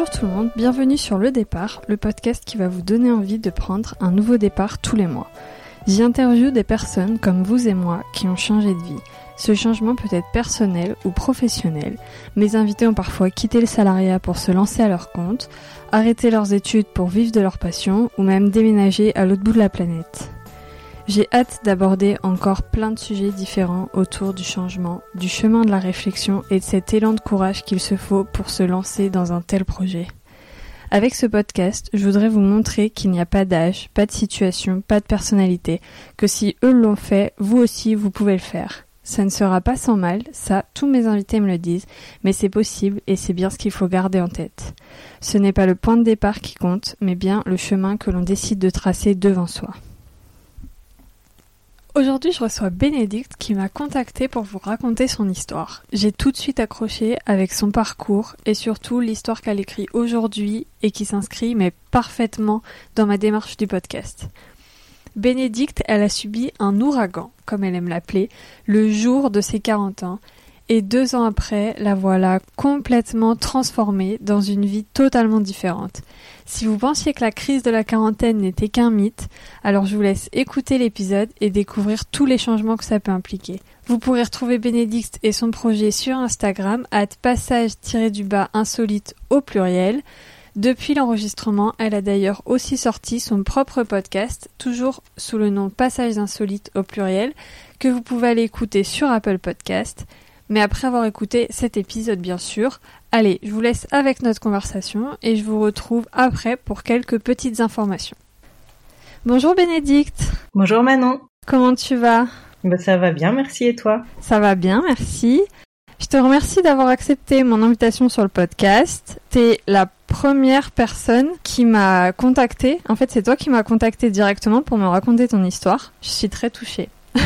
Bonjour tout le monde, bienvenue sur Le Départ, le podcast qui va vous donner envie de prendre un nouveau départ tous les mois. J'y interviewe des personnes comme vous et moi qui ont changé de vie. Ce changement peut être personnel ou professionnel. Mes invités ont parfois quitté le salariat pour se lancer à leur compte, arrêté leurs études pour vivre de leur passion ou même déménager à l'autre bout de la planète. J'ai hâte d'aborder encore plein de sujets différents autour du changement, du chemin de la réflexion et de cet élan de courage qu'il se faut pour se lancer dans un tel projet. Avec ce podcast, je voudrais vous montrer qu'il n'y a pas d'âge, pas de situation, pas de personnalité, que si eux l'ont fait, vous aussi vous pouvez le faire. Ça ne sera pas sans mal, ça tous mes invités me le disent, mais c'est possible et c'est bien ce qu'il faut garder en tête. Ce n'est pas le point de départ qui compte, mais bien le chemin que l'on décide de tracer devant soi. Aujourd'hui, je reçois Bénédicte qui m'a contacté pour vous raconter son histoire. J'ai tout de suite accroché avec son parcours et surtout l'histoire qu'elle écrit aujourd'hui et qui s'inscrit mais parfaitement dans ma démarche du podcast. Bénédicte, elle a subi un ouragan, comme elle aime l'appeler, le jour de ses 40 ans et deux ans après, la voilà complètement transformée dans une vie totalement différente. Si vous pensiez que la crise de la quarantaine n'était qu'un mythe, alors je vous laisse écouter l'épisode et découvrir tous les changements que ça peut impliquer. Vous pourrez retrouver Bénédicte et son projet sur Instagram, à passage-du-bas insolite au pluriel. Depuis l'enregistrement, elle a d'ailleurs aussi sorti son propre podcast, toujours sous le nom Passage insolite au pluriel, que vous pouvez aller écouter sur Apple Podcast. Mais après avoir écouté cet épisode, bien sûr, allez, je vous laisse avec notre conversation et je vous retrouve après pour quelques petites informations. Bonjour Bénédicte. Bonjour Manon. Comment tu vas? Bah, Ça va bien, merci et toi? Ça va bien, merci. Je te remercie d'avoir accepté mon invitation sur le podcast. T'es la première personne qui m'a contacté. En fait, c'est toi qui m'as contacté directement pour me raconter ton histoire. Je suis très touchée.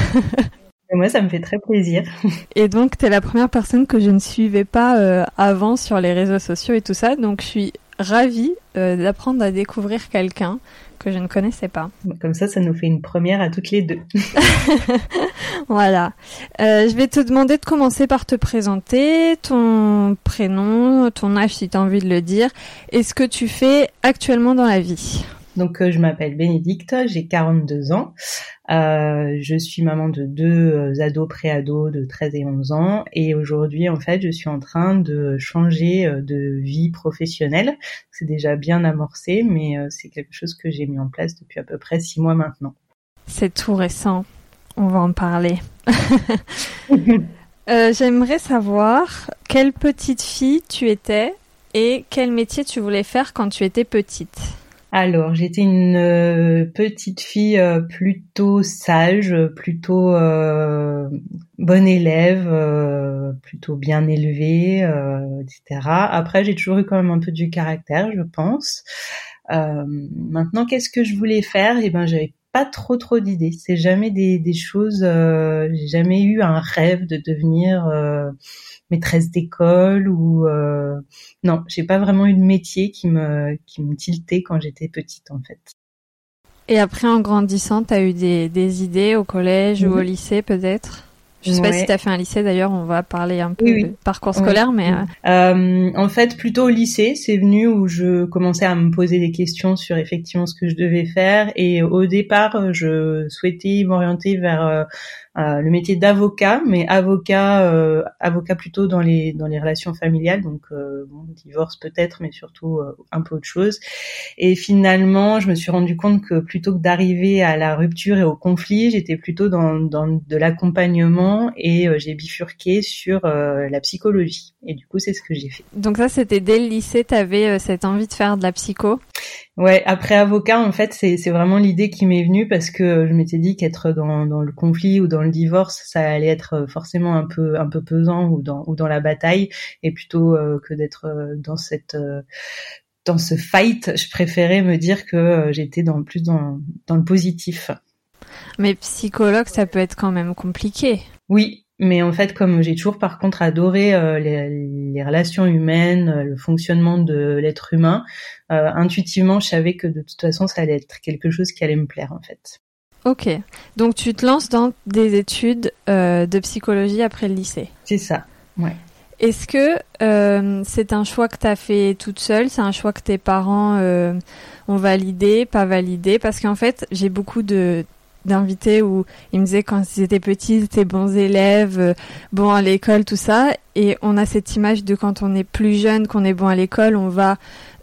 moi, ça me fait très plaisir. Et donc, tu es la première personne que je ne suivais pas euh, avant sur les réseaux sociaux et tout ça. Donc, je suis ravie euh, d'apprendre à découvrir quelqu'un que je ne connaissais pas. Comme ça, ça nous fait une première à toutes les deux. voilà. Euh, je vais te demander de commencer par te présenter, ton prénom, ton âge si tu as envie de le dire, et ce que tu fais actuellement dans la vie. Donc euh, je m'appelle Bénédicte, j'ai 42 ans. Euh, je suis maman de deux euh, ados pré-ados de 13 et 11 ans et aujourd'hui en fait je suis en train de changer de vie professionnelle. C'est déjà bien amorcé mais c'est quelque chose que j'ai mis en place depuis à peu près six mois maintenant. C'est tout récent, on va en parler. J'aimerais savoir quelle petite fille tu étais et quel métier tu voulais faire quand tu étais petite. Alors, j'étais une euh, petite fille euh, plutôt sage, plutôt euh, bonne élève, plutôt bien élevée, etc. Après, j'ai toujours eu quand même un peu du caractère, je pense. maintenant, qu'est-ce que je voulais faire? Eh ben, j'avais pas trop trop d'idées. C'est jamais des, des choses. j'ai jamais eu un rêve de devenir maîtresse d'école ou euh, non, j'ai pas vraiment eu de métier qui me qui me tiltait quand j'étais petite en fait. Et après en grandissant, tu as eu des, des idées au collège ou au lycée peut-être? Je sais pas si tu as fait un lycée d'ailleurs, on va parler un peu de parcours scolaire, mais... Euh, euh... en fait, plutôt au lycée, c'est venu où je commençais à me poser des questions sur effectivement ce que je devais faire. Et au départ, je souhaitais m'orienter vers euh, le métier d'avocat, mais avocat, euh, avocat plutôt dans les dans les relations familiales, donc euh, bon, divorce peut-être, mais surtout un peu autre chose. Et finalement, je me suis rendu compte que plutôt que d'arriver à la rupture et au conflit, j'étais plutôt dans dans de l'accompagnement et j'ai bifurqué sur la psychologie. Et du coup, c'est ce que j'ai fait. Donc ça, c'était dès le lycée, tu avais cette envie de faire de la psycho? Ouais, après avocat, en fait, c'est vraiment l'idée qui m'est venue parce que je m'étais dit qu'être dans dans le conflit ou dans le divorce, ça allait être forcément un peu un peu pesant ou dans ou dans la bataille et plutôt euh, que d'être euh, dans cette euh, dans ce fight, je préférais me dire que j'étais dans plus dans dans le positif. Mais psychologue, ça peut être quand même compliqué. Oui, mais en fait, comme j'ai toujours par contre adoré euh, les, relations humaines, euh, le fonctionnement de l'être humain, euh, intuitivement, je savais que de toute façon, ça allait être quelque chose qui allait me plaire en fait. Ok, donc tu te lances dans des études de psychologie après le lycée. C'est ça, ouais. Est-ce que euh, c'est un choix que tu as fait toute seule? C'est un choix que tes parents euh, ont validé, pas validé? Parce qu'en fait, j'ai beaucoup de d'invités où ils me disaient quand ils étaient petits, ils étaient bons élèves, euh, bons à l'école, tout ça. Et on a cette image de quand on est plus jeune, qu'on est bon à l'école, on va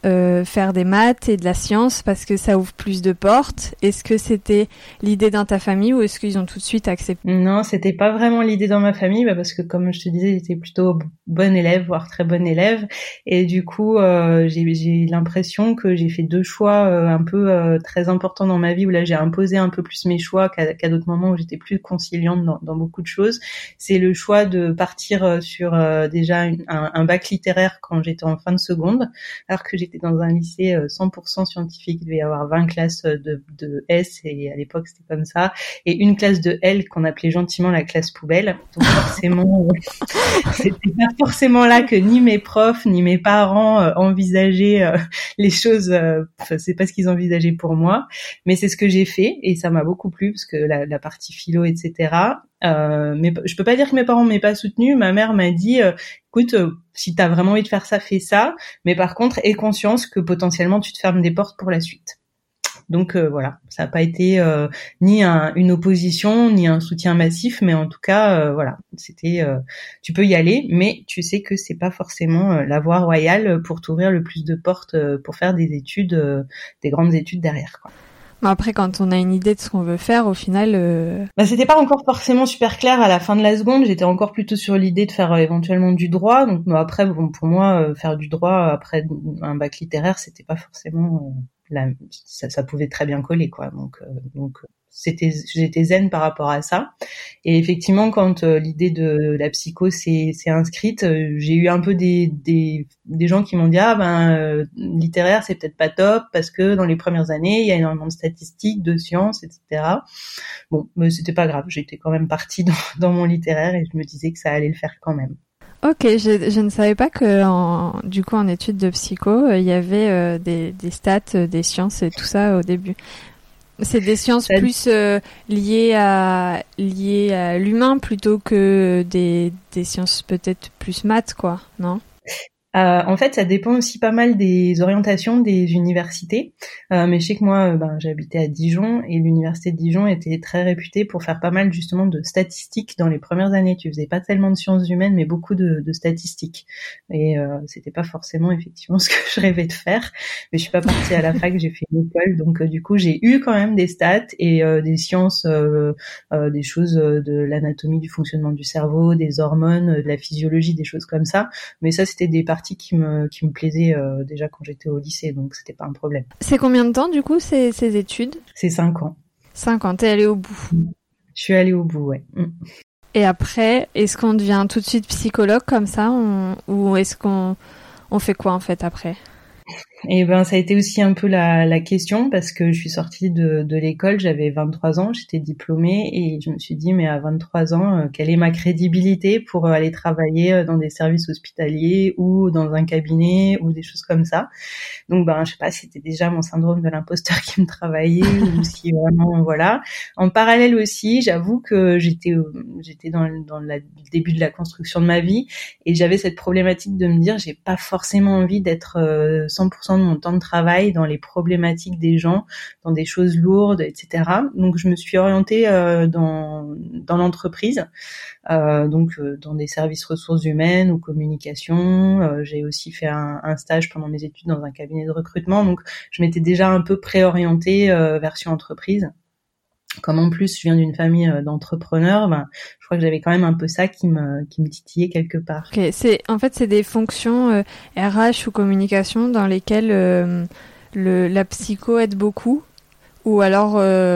euh, faire des maths et de la science parce que ça ouvre plus de portes Est-ce que c'était l'idée dans ta famille ou est-ce qu'ils ont tout de suite accepté? Non, c'était pas vraiment l'idée dans ma famille bah parce que comme je te disais, j'étais plutôt bonne élève, voire très bonne élève. Et du coup, euh, j'ai l'impression que j'ai fait deux choix euh, un peu euh, très importants dans ma vie où là j'ai imposé un peu plus mes choix qu'à d'autres moments où j'étais plus conciliante dans, dans, beaucoup de choses. C'est le choix de partir sur déjà un, un bac littéraire quand j'étais en fin de seconde, alors que j'étais dans un lycée 100% euh, scientifique. Il devait y avoir 20 classes de, de S et à l'époque c'était comme ça, et une classe de L qu'on appelait gentiment la classe poubelle. Donc forcément, c'était pas forcément là que ni mes profs ni mes parents euh, envisageaient euh, les choses. Enfin, c'est pas ce qu'ils envisageaient pour moi, mais c'est ce que j'ai fait et ça m'a beaucoup plu parce que la, la partie philo, etc. Euh, mais je peux pas dire que mes parents m'aient pas soutenu. Ma mère m'a dit, euh, écoute, euh, si t'as vraiment envie de faire ça, fais ça. Mais par contre, aie conscience que potentiellement tu te fermes des portes pour la suite. Donc voilà, ça n'a pas été ni une opposition ni un soutien massif, mais en tout cas voilà, c'était tu peux y aller, mais tu sais que c'est pas forcément la voie royale pour t'ouvrir le plus de portes pour faire des études, des grandes études derrière. Quoi. Après, quand on a une idée de ce qu'on veut faire, au final, euh... bah, c'était pas encore forcément super clair à la fin de la seconde. J'étais encore plutôt sur l'idée de faire euh, éventuellement du droit. Donc bah, après, bon, pour moi, euh, faire du droit après un bac littéraire, c'était pas forcément euh, ça, ça, pouvait très bien coller, quoi. Donc, donc c'était j'étais zen par rapport à ça. Et effectivement quand euh, l'idée de la psycho s'est inscrite euh, j'ai eu un peu des, des, des gens qui m'ont dit ah ben euh, littéraire c'est peut-être pas top parce que dans les premières années il y a énormément de statistiques de sciences etc bon mais c'était pas grave. J'étais quand même partie dans, dans mon littéraire et je me disais que ça allait le faire quand même Ok, je, je, ne savais pas que en, du coup en études de psycho, il y avait des, des stats, des sciences et tout ça au début. C'est des sciences plus euh, liées à liées à l'humain plutôt que des, des sciences peut-être plus maths quoi, non? Euh, en fait, ça dépend aussi pas mal des orientations des universités. Euh, mais je sais que moi, euh, ben, j'habitais à Dijon et l'université de Dijon était très réputée pour faire pas mal justement de statistiques dans les premières années. Tu faisais pas tellement de sciences humaines, mais beaucoup de, de statistiques. Et euh, c'était pas forcément effectivement ce que je rêvais de faire. Mais je suis pas partie à la fac, j'ai fait une école, donc euh, du coup j'ai eu quand même des stats et des sciences, des choses de l'anatomie, du fonctionnement du cerveau, des hormones, de la physiologie, des choses comme ça. Mais ça, c'était des parties qui me, qui me plaisait euh, déjà quand j'étais au lycée, donc c'était pas un problème. C'est combien de temps du coup ces, ces études? C'est 5 ans. 5 ans, t'es allée au bout Je suis allée au bout, ouais. Mm. Et après, est-ce qu'on devient tout de suite psychologue comme ça? Ou est-ce qu'on on fait quoi en fait après? Et ben ça a été aussi un peu la, la question parce que je suis sortie de, de l'école, j'avais 23 ans, j'étais diplômée et je me suis dit mais à 23 ans, euh, quelle est ma crédibilité pour euh, aller travailler euh, dans des services hospitaliers ou dans un cabinet ou des choses comme ça? Donc ben je sais pas c'était déjà mon syndrome de l'imposteur qui me travaillait ou si vraiment voilà. En parallèle aussi, j'avoue que j'étais j'étais dans, dans le début de la construction de ma vie et j'avais cette problématique de me dire j'ai pas forcément envie d'être 100% de mon temps de travail dans les problématiques des gens, dans des choses lourdes, etc. Donc je me suis orientée euh, dans, dans l'entreprise, euh, donc euh, dans des services ressources humaines ou communication. J'ai aussi fait un, un, stage pendant mes études dans un cabinet de recrutement, donc je m'étais déjà un peu préorientée version entreprise comme en plus je viens d'une famille d'entrepreneurs, ben, je crois que j'avais quand même un peu ça qui me qui me titillait quelque part. Ok, c'est en fait c'est des fonctions RH ou communication dans lesquelles le la psycho aide beaucoup ou alors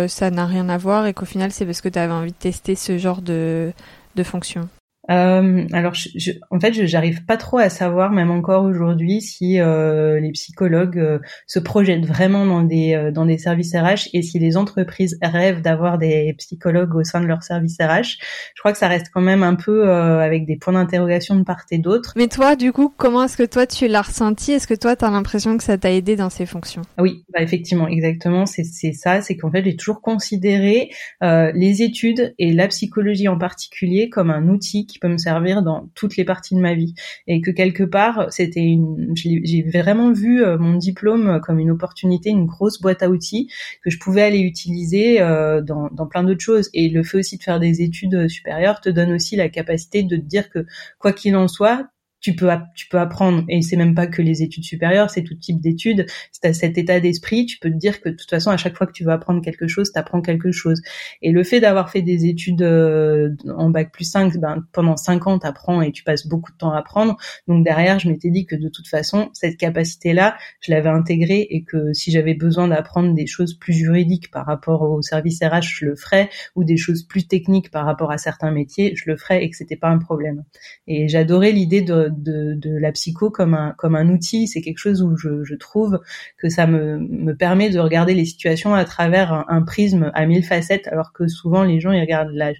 ça n'a rien à voir et qu'au final c'est parce que tu avais envie de tester ce genre de de fonction. Euh, alors, je, en fait, je j'arrive pas trop à savoir, même encore aujourd'hui, si euh, les psychologues euh, se projettent vraiment dans des euh, dans des services RH et si les entreprises rêvent d'avoir des psychologues au sein de leur service RH. Je crois que ça reste quand même un peu euh, avec des points d'interrogation de part et d'autre. Mais toi, du coup, comment est-ce que toi tu l'as ressenti? Est-ce que toi, tu as l'impression que ça t'a aidé dans ces fonctions? Oui, bah, effectivement, exactement. C'est c'est ça. C'est qu'en fait, j'ai toujours considéré les études et la psychologie en particulier comme un outil qui peut me servir dans toutes les parties de ma vie. Et que quelque part c'était une j'ai vraiment vu euh, mon diplôme comme une opportunité une grosse boîte à outils que je pouvais aller utiliser euh, dans, dans plein d'autres choses. Et le fait aussi de faire des études supérieures te donne aussi la capacité de te dire que quoi qu'il en soit tu peux tu peux apprendre et c'est même pas que les études supérieures, c'est tout type d'études. Si tu cet état d'esprit, tu peux te dire que de toute façon à chaque fois que tu veux apprendre quelque chose, tu apprends quelque chose. Et le fait d'avoir fait des études euh, en bac plus 5, ben pendant 5 ans tu apprends et tu passes beaucoup de temps à apprendre. Donc derrière, je m'étais dit que de toute façon, cette capacité-là, je l'avais intégrée et que si j'avais besoin d'apprendre des choses plus juridiques par rapport au service RH, je le ferais ou des choses plus techniques par rapport à certains métiers, je le ferais et que c'était pas un problème. Et j'adorais l'idée de de, la psycho comme un comme un outil. C'est quelque chose où je, trouve que ça me, me permet de regarder les situations à travers un, prisme à mille facettes, alors que souvent les gens ils regardent la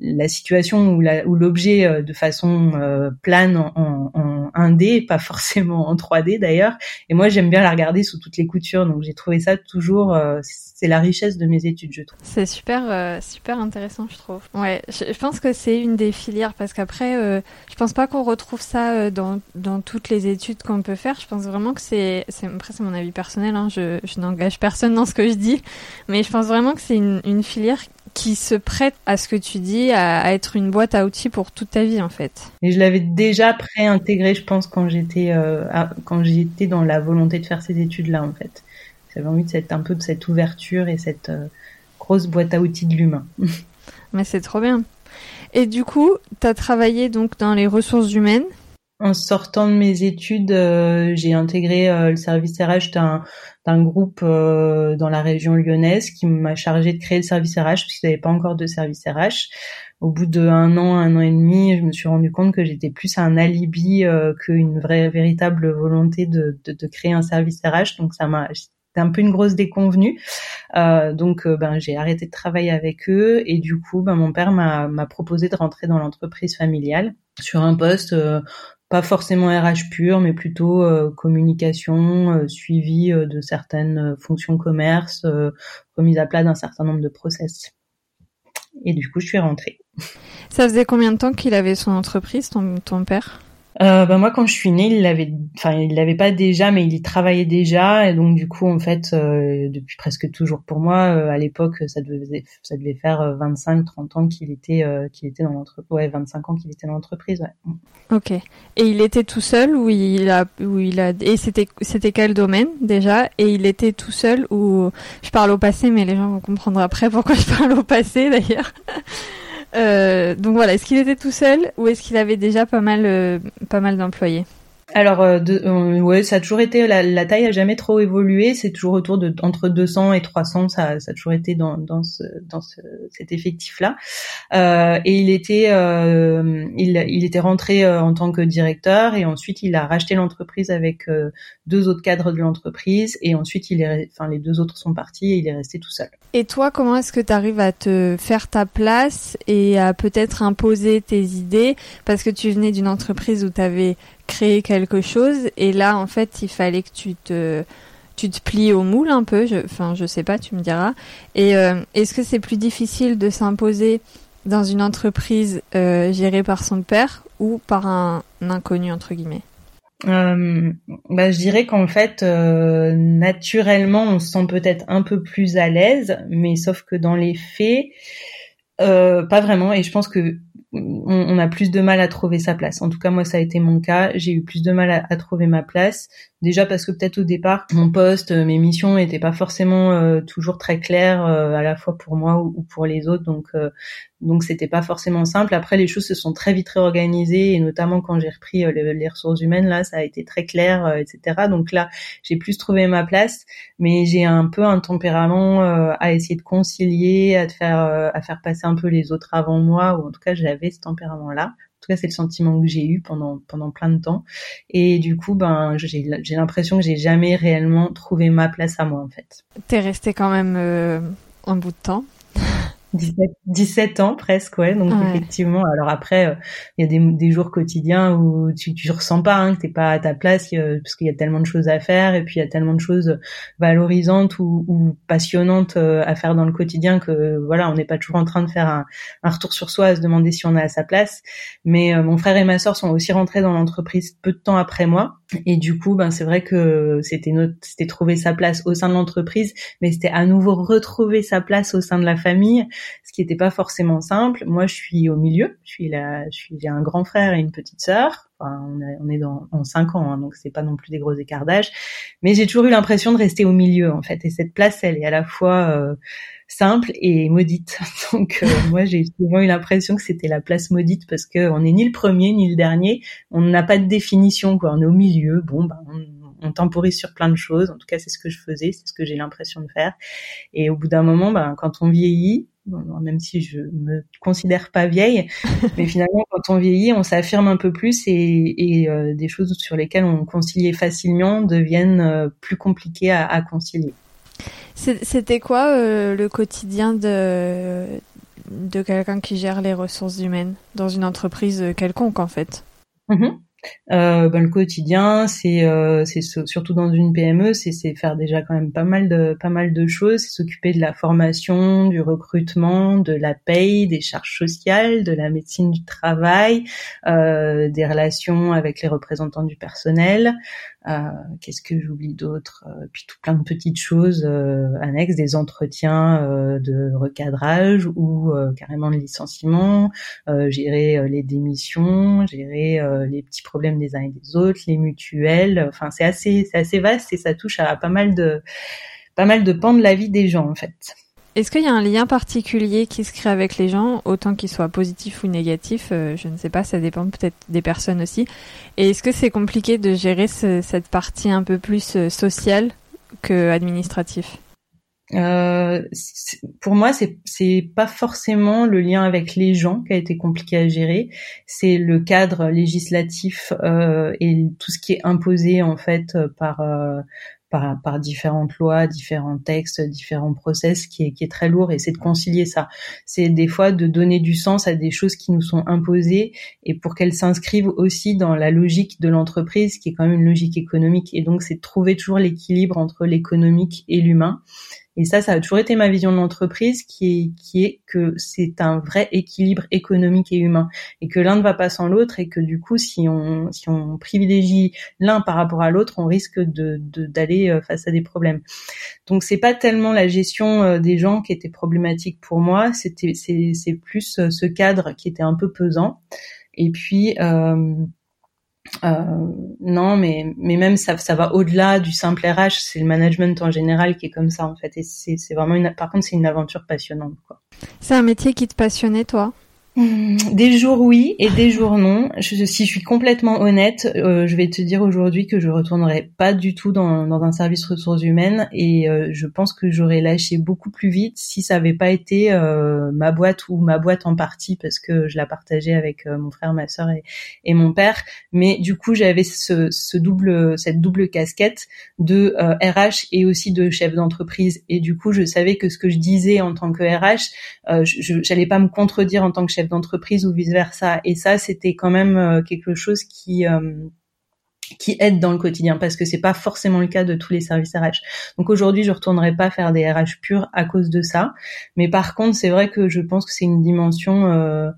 la situation ou l'objet euh, de façon euh, plane en, en, 1D, pas forcément en 3D d'ailleurs. Et moi j'aime bien la regarder sous toutes les coutures. Donc j'ai trouvé ça toujours euh, c'est la richesse de mes études, je trouve. C'est super, super intéressant, je trouve. Ouais, je, pense que c'est une des filières parce qu'après, je pense pas qu'on retrouve ça euh, dans, dans toutes les études qu'on peut faire. Je pense vraiment que c'est, c'est après c'est mon avis personnel, hein, je, je n'engage personne dans ce que je dis, mais je pense vraiment que c'est une, une filière qui se prête à ce que tu dis, à, être une boîte à outils pour toute ta vie en fait. Et je l'avais déjà pré-intégré, je pense, quand j'étais euh, quand j'étais dans la volonté de faire ces études-là en fait. J'avais envie de cette un peu de cette ouverture et cette euh, grosse boîte à outils de l'humain. Mais c'est trop bien. Et du coup, tu as travaillé donc dans les ressources humaines. En sortant de mes études, euh, j'ai intégré euh, le service RH d'un groupe euh, dans la région lyonnaise qui m'a chargé de créer le service RH parce qu'il n'y avait pas encore de service RH. Au bout d'un an, un an et demi, je me suis rendu compte que j'étais plus un alibi qu'une vraie véritable volonté de, de, de, créer un service RH. Donc ça m'a c'était un peu une grosse déconvenue. Euh, donc euh, ben j'ai arrêté de travailler avec eux et du coup ben mon père m'a proposé de rentrer dans l'entreprise familiale sur un poste euh, pas forcément RH pur, mais plutôt communication, suivi de certaines fonctions commerce, remise à plat d'un certain nombre de process. Et du coup, je suis rentrée. Ça faisait combien de temps qu'il avait son entreprise, ton père? Euh, bah moi quand je suis née, il l'avait, enfin il l'avait pas déjà, mais il y travaillait déjà, et donc du coup en fait euh, depuis presque toujours pour moi, euh, à l'époque ça devait ça devait faire 25-30 euh, ans qu'il était qu'il était dans l'entreprise, ouais 25 ans qu'il était dans l'entreprise, ouais. Ok. Et il était tout seul ou il a où il a et c'était c'était quel domaine déjà? Et il était tout seul ou je parle au passé, mais les gens vont comprendre après pourquoi je parle au passé d'ailleurs. Euh, donc voilà, est-ce qu'il était tout seul ou est-ce qu'il avait déjà pas mal, euh, pas mal d'employés? Alors, euh, euh, ouais, ça a toujours été la, la, taille a jamais trop évolué. C'est toujours autour de entre 200 et 300. Ça, ça a toujours été dans dans ce, dans ce, cet effectif-là. Euh, et il était euh, il, il était rentré euh, en tant que directeur et ensuite il a racheté l'entreprise avec deux autres cadres de l'entreprise et ensuite il est enfin les deux autres sont partis et il est resté tout seul. Et toi, comment est-ce que tu arrives à te faire ta place et à peut-être imposer tes idées? Parce que tu venais d'une entreprise où tu avais créer quelque chose. Et là en fait il fallait que tu te tu te plies au moule un peu. Je, enfin je sais pas tu me diras. Et euh, est-ce que c'est plus difficile de s'imposer dans une entreprise euh, gérée par son père ou par un, inconnu entre guillemets? Euh, bah, je dirais qu'en fait, naturellement, on se sent peut-être un peu plus à l'aise, mais sauf que dans les faits, pas vraiment. Et je pense que on, a plus de mal à trouver sa place. En tout cas, moi, ça a été mon cas. J'ai eu plus de mal à, trouver ma place. Déjà parce que peut-être au départ, mon poste, euh, mes missions n'étaient pas forcément euh, toujours très claires, euh, à la fois pour moi ou, pour les autres. Donc, donc c'était pas forcément simple. Après, les choses se sont très vite réorganisées, et notamment quand j'ai repris les, ressources humaines, là, ça a été très clair, etc. Donc là, j'ai plus trouvé ma place, mais j'ai un peu un tempérament à essayer de concilier, à faire, à faire passer un peu les autres avant moi, ou en tout cas, j'avais ce tempérament-là. En tout cas, c'est le sentiment que j'ai eu pendant pendant plein de temps. Et du coup, ben, j'ai l'impression que j'ai jamais réellement trouvé ma place à moi, en fait. T'es resté quand même un bout de temps. 17, 17 ans presque, ouais. Donc effectivement, alors après, euh, il y a des, des, jours quotidiens où tu, tu ressens pas hein, que t'es pas à ta place parce qu'il y a tellement de choses à faire et puis il y a tellement de choses valorisantes ou, ou passionnantes euh, à faire dans le quotidien que voilà, on n'est pas toujours en train de faire un, un, retour sur soi, à se demander si on est à sa place. Mais euh, mon frère et ma sœur sont aussi rentrés dans l'entreprise peu de temps après moi et du coup, ben c'est vrai que c'était notre, c'était trouver sa place au sein de l'entreprise, mais c'était à nouveau retrouver sa place au sein de la famille ce qui n'était pas forcément simple. Moi, je suis au milieu. Je suis là, je suis, j'ai un grand frère et une petite sœur. on, est dans, en cinq ans, hein, donc c'est pas non plus des gros écarts d'âge. Mais j'ai toujours eu l'impression de rester au milieu, en fait. Et cette place, elle est à la fois euh, simple et maudite. Donc euh, moi, j'ai souvent eu l'impression que c'était la place maudite parce que on n'est ni le premier ni le dernier. On n'a pas de définition, quoi. On est au milieu. Bon, ben, on, on temporise sur plein de choses. En tout cas, c'est ce que je faisais, c'est ce que j'ai l'impression de faire. Et au bout d'un moment, ben, quand on vieillit, même si je me considère pas vieille, mais finalement quand on vieillit, on s'affirme un peu plus et, et euh, des choses sur lesquelles on conciliait facilement deviennent euh, plus compliquées à, à concilier. C'était quoi euh, le quotidien de de quelqu'un qui gère les ressources humaines dans une entreprise quelconque en fait? Mm-hmm. Euh, ben, le quotidien, c'est euh, surtout dans une PME, c'est faire déjà quand même pas mal de pas mal de choses, c'est s'occuper de la formation, du recrutement, de la paye, des charges sociales, de la médecine du travail, euh, des relations avec les représentants du personnel, euh, qu'est-ce que j'oublie d'autre euh, Puis tout plein de petites choses euh, annexes, des entretiens de recadrage ou carrément de licenciement, gérer les démissions, gérer les petits problèmes des uns et des autres, les mutuelles. Enfin, c'est assez, c'est assez vaste et ça touche à pas mal de, pas mal de pans de la vie des gens en fait. Est-ce qu'il y a un lien particulier qui se crée avec les gens, autant qu'il soit positif ou négatif euh, Je ne sais pas, ça dépend peut-être des personnes aussi. Et est-ce que c'est compliqué de gérer cette partie un peu plus euh, sociale que administratif? Euh, pour moi, c'est c'est pas forcément le lien avec les gens qui a été compliqué à gérer. C'est le cadre législatif euh, et tout ce qui est imposé en fait par euh, par, différentes lois, différents textes, différents process qui est, qui est très lourd et c'est de concilier ça. C'est des fois de donner du sens à des choses qui nous sont imposées et pour qu'elles s'inscrivent aussi dans la logique de l'entreprise qui est quand même une logique économique et donc c'est de trouver toujours l'équilibre entre l'économique et l'humain et ça, ça a toujours été ma vision de l'entreprise, qui est, qui est que c'est un vrai équilibre économique et humain, et que l'un ne va pas sans l'autre, et que du coup, si on, si on privilégie l'un par rapport à l'autre, on risque de, d'aller euh, face à des problèmes. Donc, c'est pas tellement la gestion euh, des gens qui était problématique pour moi, c'était, c'est, plus euh, ce cadre qui était un peu pesant. Et puis, euh, non, mais mais même ça ça va au-delà du simple RH. C'est le management en général qui est comme ça en fait. Et c'est vraiment une. Par contre, c'est une aventure passionnante. C'est un métier qui te passionnait toi? Des jours oui et des jours non. Je, si je suis complètement honnête, euh, je vais te dire aujourd'hui que je retournerai pas du tout dans, un service ressources humaines et euh, je pense que j'aurais lâché beaucoup plus vite si ça avait pas été euh, ma boîte ou ma boîte en partie parce que je la partageais avec mon frère, ma sœur et, mon père. Mais du coup, j'avais ce, double cette double casquette de RH et aussi de chef d'entreprise et du coup, je savais que ce que je disais en tant que RH, je j'allais pas me contredire en tant que chef d'entreprise ou vice versa. Et ça, c'était quand même euh, quelque chose qui euh, qui aide dans le quotidien parce que c'est pas forcément le cas de tous les services RH. Donc aujourd'hui, je retournerai pas faire des RH purs à cause de ça, mais par contre, c'est vrai que je pense que c'est une dimension euh,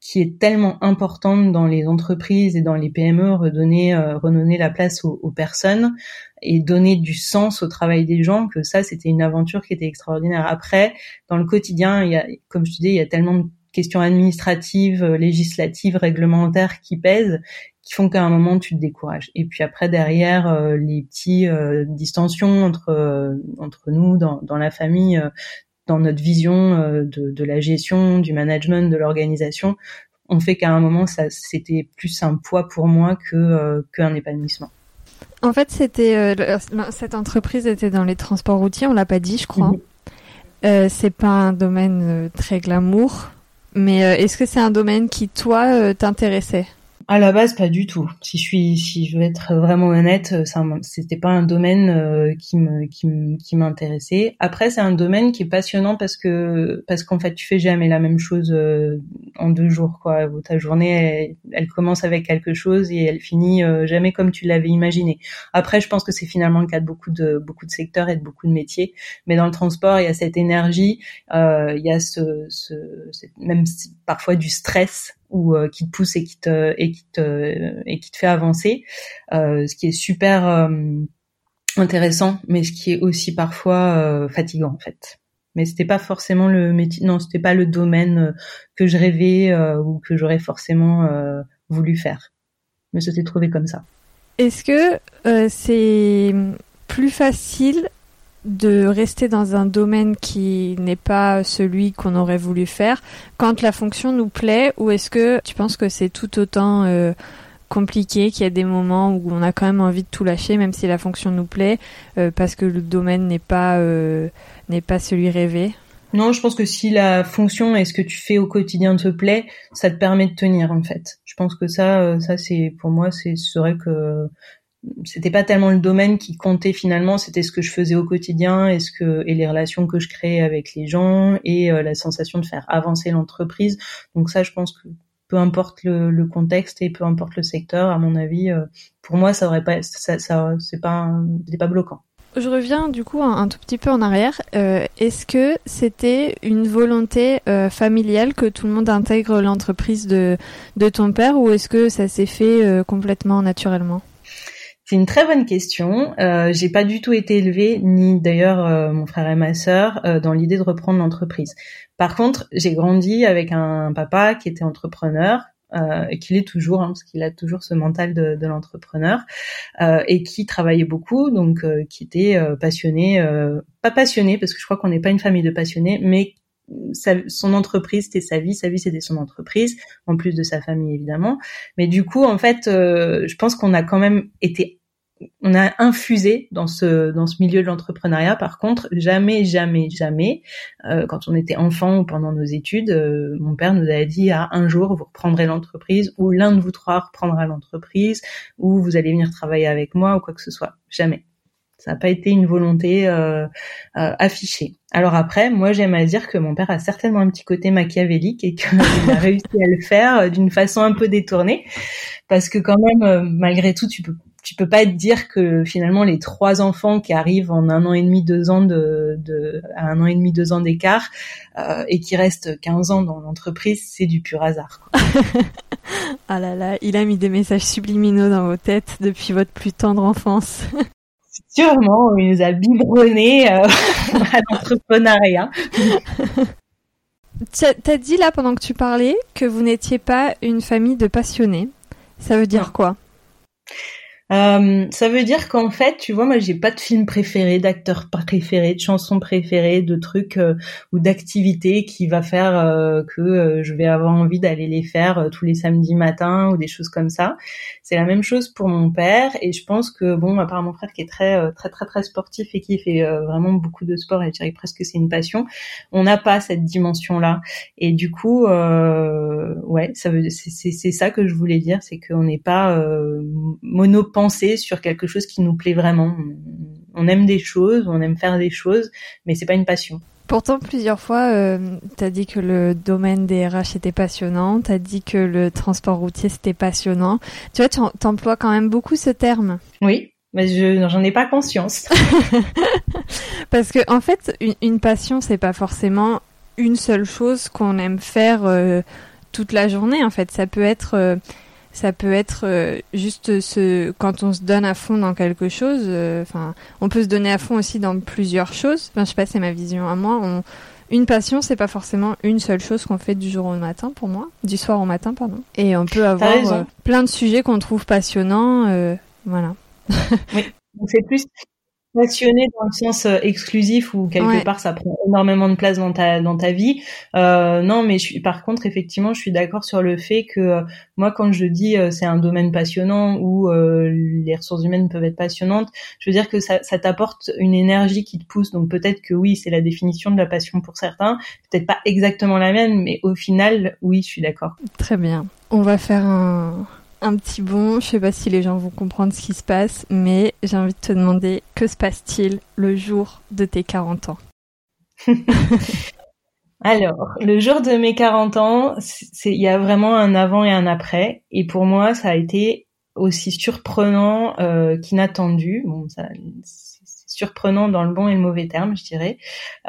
qui est tellement importante dans les entreprises et dans les PME, redonner la place aux, personnes et donner du sens au travail des gens que ça c'était une aventure qui était extraordinaire. Après, dans le quotidien, il comme je te dis, il y a tellement de questions administratives, euh, législatives, réglementaires qui pèsent, qui font qu'à un moment tu te décourages. Et puis après derrière euh, les petits euh, distensions entre entre nous dans, dans la famille, dans notre vision de, de la gestion, du management, de l'organisation, on fait qu'à un moment ça c'était plus un poids pour moi que qu'un épanouissement. En fait, c'était cette entreprise était dans les transports routiers, on l'a pas dit, je crois. Mhm. c'est pas un domaine très glamour. Mais euh, est-ce que c'est un domaine qui, toi, euh, t'intéressait? À la base, pas du tout. Si je suis, si je veux être vraiment honnête, ça, c'était pas un domaine euh, qui m'intéressait. Après, c'est un domaine qui est passionnant parce que, parce qu'en fait, tu fais jamais la même chose euh, en deux jours, quoi. Ta journée, elle, commence avec quelque chose et elle finit euh, jamais comme tu l'avais imaginé. Après, je pense que c'est finalement le cas de beaucoup de, beaucoup de secteurs et de beaucoup de métiers. Mais dans le transport, il y a cette énergie, il y a ce, ce même parfois du stress ou euh, qui te pousse et qui te et qui te et qui te fait avancer, euh, ce qui est super euh, intéressant, mais ce qui est aussi parfois fatigant en fait. Mais c'était pas forcément le métier, non, c'était pas le domaine que je rêvais ou que j'aurais forcément voulu faire. Mais c'était trouvé comme ça. Est-ce que c'est plus facile de rester dans un domaine qui n'est pas celui qu'on aurait voulu faire quand la fonction nous plaît ou est-ce que tu penses que c'est tout autant euh, compliqué, qu'il y a des moments où on a quand même envie de tout lâcher même si la fonction nous plaît euh, parce que le domaine n'est pas euh, n'est pas celui rêvé? Non, je pense que si la fonction et ce que tu fais au quotidien te plaît, ça te permet de tenir en fait. Je pense que ça, ça c'est pour moi, c'est vrai que c'était pas tellement le domaine qui comptait finalement, c'était ce que je faisais au quotidien et ce que et les relations que je créais avec les gens et euh, la sensation de faire avancer l'entreprise. Donc ça, je pense que peu importe le, contexte et peu importe le secteur, à mon avis, euh, pour moi, ça aurait pas, ça, ça c'est pas, c'est pas bloquant. Je reviens du coup un, tout petit peu en arrière. Euh, est-ce que c'était une volonté familiale que tout le monde intègre l'entreprise de, de ton père ou est-ce que ça s'est fait complètement naturellement? C'est une très bonne question. Euh, j'ai pas du tout été élevée, ni d'ailleurs euh, mon frère et ma sœur, euh, dans l'idée de reprendre l'entreprise. Par contre, j'ai grandi avec un papa qui était entrepreneur, euh, et qu'il est toujours, hein, parce qu'il a toujours ce mental de, de l'entrepreneur, euh, et qui travaillait beaucoup, donc euh, qui était passionné, pas passionné, parce que je crois qu'on n'est pas une famille de passionnés, mais son entreprise c'était sa vie, sa vie c'était son entreprise, en plus de sa famille évidemment. Mais du coup, en fait, euh, je pense qu'on a quand même été, on a infusé dans ce dans ce milieu de l'entrepreneuriat. Par contre, jamais, jamais, jamais, euh, quand on était enfant ou pendant nos études, euh, mon père nous a dit ah un jour vous reprendrez l'entreprise ou l'un de vous trois reprendra l'entreprise ou vous allez venir travailler avec moi ou quoi que ce soit. Jamais. Ça n'a pas été une volonté euh, euh, affichée. Alors après, moi j'aime à dire que mon père a certainement un petit côté machiavélique et qu'il a réussi à le faire euh, d'une façon un peu détournée, parce que quand même, malgré tout, tu peux tu peux pas te dire que finalement les trois enfants qui arrivent en un an et demi, deux ans de, de à un an et demi, deux ans d'écart et qui restent 15 ans dans l'entreprise, c'est du pur hasard. ah là là, il a mis des messages subliminaux dans vos têtes depuis votre plus tendre enfance. Sûrement, il nous a biberonné euh, à l'entrepreneuriat. T'as dit là pendant que tu parlais que vous n'étiez pas une famille de passionnés. Ça veut dire quoi? Euh, ça veut dire qu'en fait, tu vois, moi, j'ai pas de film préféré, d'acteur préféré, de chanson préférée, de trucs euh, ou d'activités qui va faire euh, que je vais avoir envie d'aller les faire tous les samedis matins ou des choses comme ça. C'est la même chose pour mon père et je pense que bon, à part mon frère qui est très très très très sportif et qui fait vraiment beaucoup de sport et je dirais presque que c'est une passion, on n'a pas cette dimension-là et du coup, ouais, ça veut, c'est ça que je voulais dire, c'est qu'on n'est pas mono penser sur quelque chose qui nous plaît vraiment. On aime des choses, on aime faire des choses, mais c'est pas une passion. Pourtant, plusieurs fois, euh, tu as dit que le domaine des RH était passionnant, tu as dit que le transport routier c'était passionnant. Tu vois, tu emploies quand même beaucoup ce terme. Oui, mais je j'en ai pas conscience. Parce que en fait, une, passion, c'est pas forcément une seule chose qu'on aime faire euh, toute la journée. En fait, ça peut être euh, ça peut être euh, juste ce quand on se donne à fond dans quelque chose. Euh, enfin, on peut se donner à fond aussi dans plusieurs choses. Enfin, je sais pas, c'est ma vision à moi. On, une passion, c'est pas forcément une seule chose qu'on fait du jour au matin pour moi, du soir au matin, pardon. Et on peut avoir euh, plein de sujets qu'on trouve passionnants. voilà. oui, c'est plus passionné dans le sens euh, exclusif où quelque part ça prend énormément de place dans ta dans ta vie. Euh, non, mais je suis, par contre effectivement, je suis d'accord sur le fait que euh, moi quand je dis euh, c'est un domaine passionnant où les ressources humaines peuvent être passionnantes, je veux dire que ça, ça t'apporte une énergie qui te pousse. Donc peut-être que oui, c'est la définition de la passion pour certains, peut-être pas exactement la même, mais au final, oui, je suis d'accord. Très bien. On va faire un un petit bond. Je sais pas si les gens vont comprendre ce qui se passe, mais j'ai envie de te demander que se passe-t-il le jour de tes 40 ans? Alors, le jour de mes 40 ans, il y a vraiment un avant et un après. Et pour moi, ça a été aussi surprenant euh, qu'inattendu. Bon, ça, surprenant dans le bon et le mauvais terme, je dirais.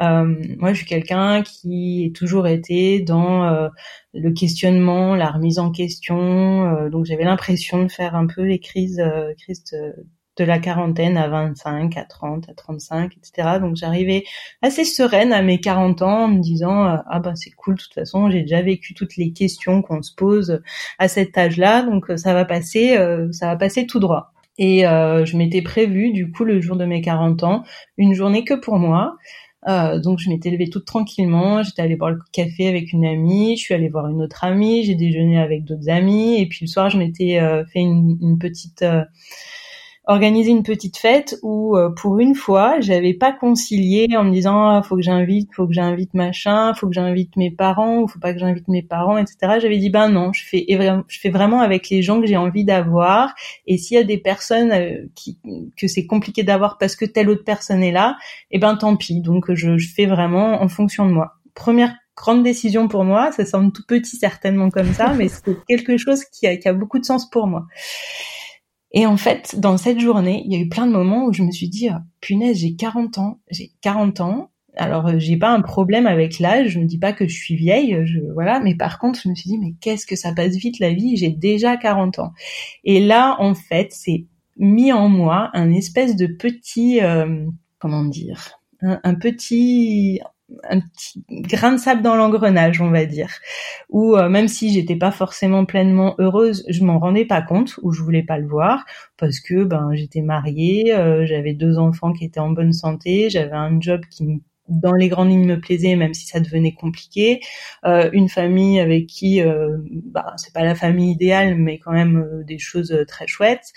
Euh, moi, je suis quelqu'un qui a toujours été dans euh, le questionnement, la remise en question. Euh, donc, j'avais l'impression de faire un peu les crises, crises de, la quarantaine à 25, à 30, à 35, etc. Donc, j'arrivais assez sereine à mes 40 ans en me disant ah ben c'est cool, de toute façon, j'ai déjà vécu toutes les questions qu'on se pose à cet âge-là, donc ça va passer, ça va passer tout droit. Et euh, je m'étais prévu, du coup, le jour de mes 40 ans, une journée que pour moi. Euh, donc je m'étais levée toute tranquillement, j'étais allée boire le café avec une amie, je suis allée voir une autre amie, j'ai déjeuné avec d'autres amis, et puis le soir je m'étais euh, fait une, petite euh, organiser une petite fête où euh, pour une fois j'avais pas concilié en me disant ah, faut que j'invite faut que j'invite machin faut que j'invite mes parents ou faut pas que j'invite mes parents etc j'avais dit ben non je fais je fais vraiment avec les gens que j'ai envie d'avoir et s'il y a des personnes euh, qui que c'est compliqué d'avoir parce que telle autre personne est là et eh ben tant pis. Donc je, je fais vraiment en fonction de moi. Première grande décision pour moi ça semble tout petit certainement comme ça mais c'est quelque chose qui a, qui a beaucoup de sens pour moi et en fait, dans cette journée, il y a eu plein de moments où je me suis dit, oh, punaise, j'ai 40 ans, j'ai 40 ans. Alors, euh, j'ai pas un problème avec l'âge, je me dis pas que je suis vieille, je, voilà, mais par contre, je me suis dit, mais qu'est-ce que ça passe vite la vie, j'ai déjà 40 ans. Et là, en fait, c'est mis en moi un espèce de petit, euh, comment dire, un petit un petit grain de sable dans l'engrenage, on va dire. Ou euh, même si j'étais pas forcément pleinement heureuse, je m'en rendais pas compte ou je voulais pas le voir parce que ben j'étais mariée, euh, j'avais deux enfants qui étaient en bonne santé, j'avais un job qui me dans les grandes lignes me plaisait, même si ça devenait compliqué. Euh, une famille avec qui, euh, bah, c'est pas la famille idéale, mais quand même euh, des choses euh, très chouettes.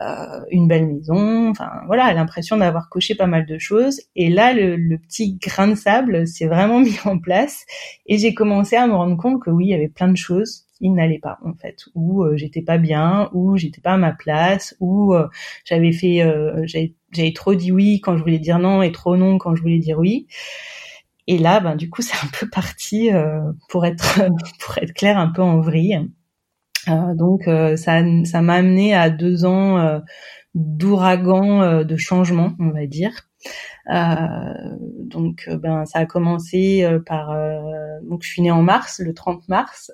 Euh, une belle maison, enfin voilà, l'impression d'avoir coché pas mal de choses. Et là, le, le petit grain de sable s'est vraiment mis en place, et j'ai commencé à me rendre compte que oui, il y avait plein de choses qui n'allait pas en fait, où euh, j'étais pas bien, où j'étais pas à ma place, où euh, j'avais fait, euh, j'avais trop dit oui quand je voulais dire non et trop non quand je voulais dire oui. Et là, ben du coup, c'est un peu parti pour être pour être clair un peu en vrille. donc ça ça m'a amené à deux ans d'ouragan de changement, on va dire. Euh, donc, euh, ben, ça a commencé euh, par. donc, je suis née en mars, le 30 mars,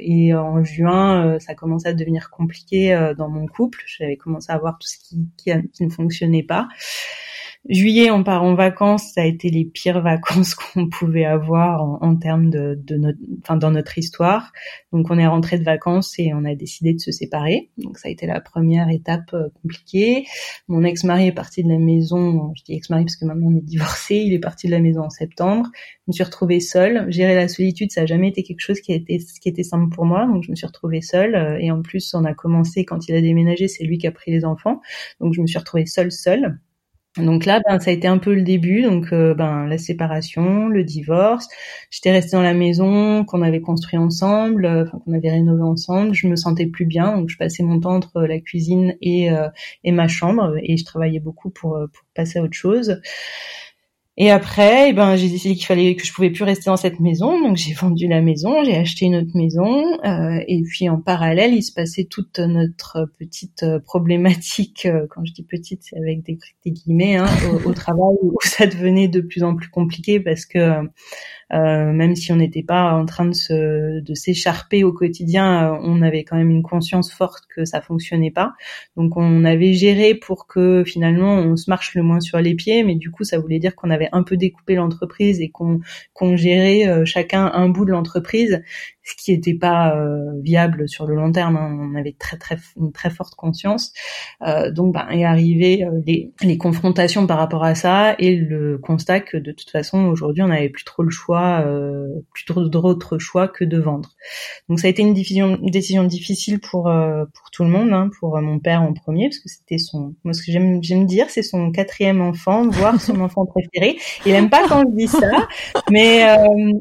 et en juin, ça a commencé à devenir compliqué dans mon couple. J'avais commencé à voir tout ce qui, qui ne fonctionnait pas. Juillet, on part en vacances. Ça a été les pires vacances qu'on pouvait avoir en, en termes de, de, notre, enfin dans notre histoire. Donc, on est rentré de vacances et on a décidé de se séparer. Donc, ça a été la première étape euh, compliquée. Mon ex-mari est parti de la maison. Je dis ex-mari parce que maintenant est divorcé. Il est parti de la maison en septembre. Je me suis retrouvée seule. Gérer la solitude, ça a jamais été quelque chose qui a été qui était simple pour moi. Donc, je me suis retrouvée seule. Euh, et en plus, on a commencé quand il a déménagé. C'est lui qui a pris les enfants. Donc, je me suis retrouvée seule, seule. Donc là, ben, ça a été un peu le début, donc euh, ben la séparation, le divorce. J'étais restée dans la maison qu'on avait construit ensemble, euh, qu'on avait rénové ensemble. Je me sentais plus bien, donc je passais mon temps entre la cuisine et euh, et ma chambre, et je travaillais beaucoup pour pour passer à autre chose. Et après, eh ben, j'ai décidé qu'il fallait que je pouvais plus rester dans cette maison, donc j'ai vendu la maison, j'ai acheté une autre maison, euh, et puis en parallèle, il se passait toute notre petite euh, problématique. Euh, quand je dis petite, c'est avec des, guillemets hein, au, travail où ça devenait de plus en plus compliqué parce que même si on n'était pas en train de s'écharper au quotidien, euh, on avait quand même une conscience forte que ça fonctionnait pas. Donc on avait géré pour que finalement on se marche le moins sur les pieds, mais du coup ça voulait dire qu'on avait un peu découpé l'entreprise et qu'on qu'on gérait euh, chacun un bout de l'entreprise ce qui n'était pas euh, viable sur le long terme. Hein. On avait très très une très forte conscience. Euh, donc, ben, est arrivé euh, les, les confrontations par rapport à ça et le constat que de toute façon aujourd'hui on n'avait plus trop le choix, euh, plus trop d'autres choix que de vendre. Donc, ça a été une décision, une décision difficile pour euh, pour tout le monde, hein, pour mon père en premier parce que c'était son, moi ce que j'aime j'aime dire, c'est son quatrième enfant, voire son enfant préféré. Il aime pas quand je dis ça, mais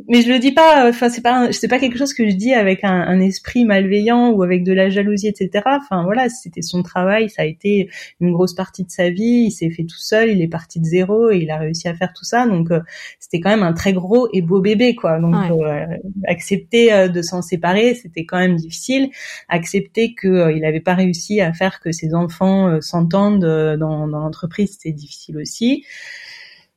mais je le dis pas. Enfin, c'est pas c'est pas quelque chose je dis avec un, un, esprit malveillant ou avec de la jalousie, etc. Enfin voilà, c'était son travail, ça a été une grosse partie de sa vie. Il s'est fait tout seul, il est parti de zéro et il a réussi à faire tout ça. Donc euh, c'était quand même un très gros et beau bébé, quoi. Donc euh, accepter euh, de s'en séparer, c'était quand même difficile. Accepter que il n'avait pas réussi à faire que ses enfants s'entendent dans, dans l'entreprise, c'était difficile aussi.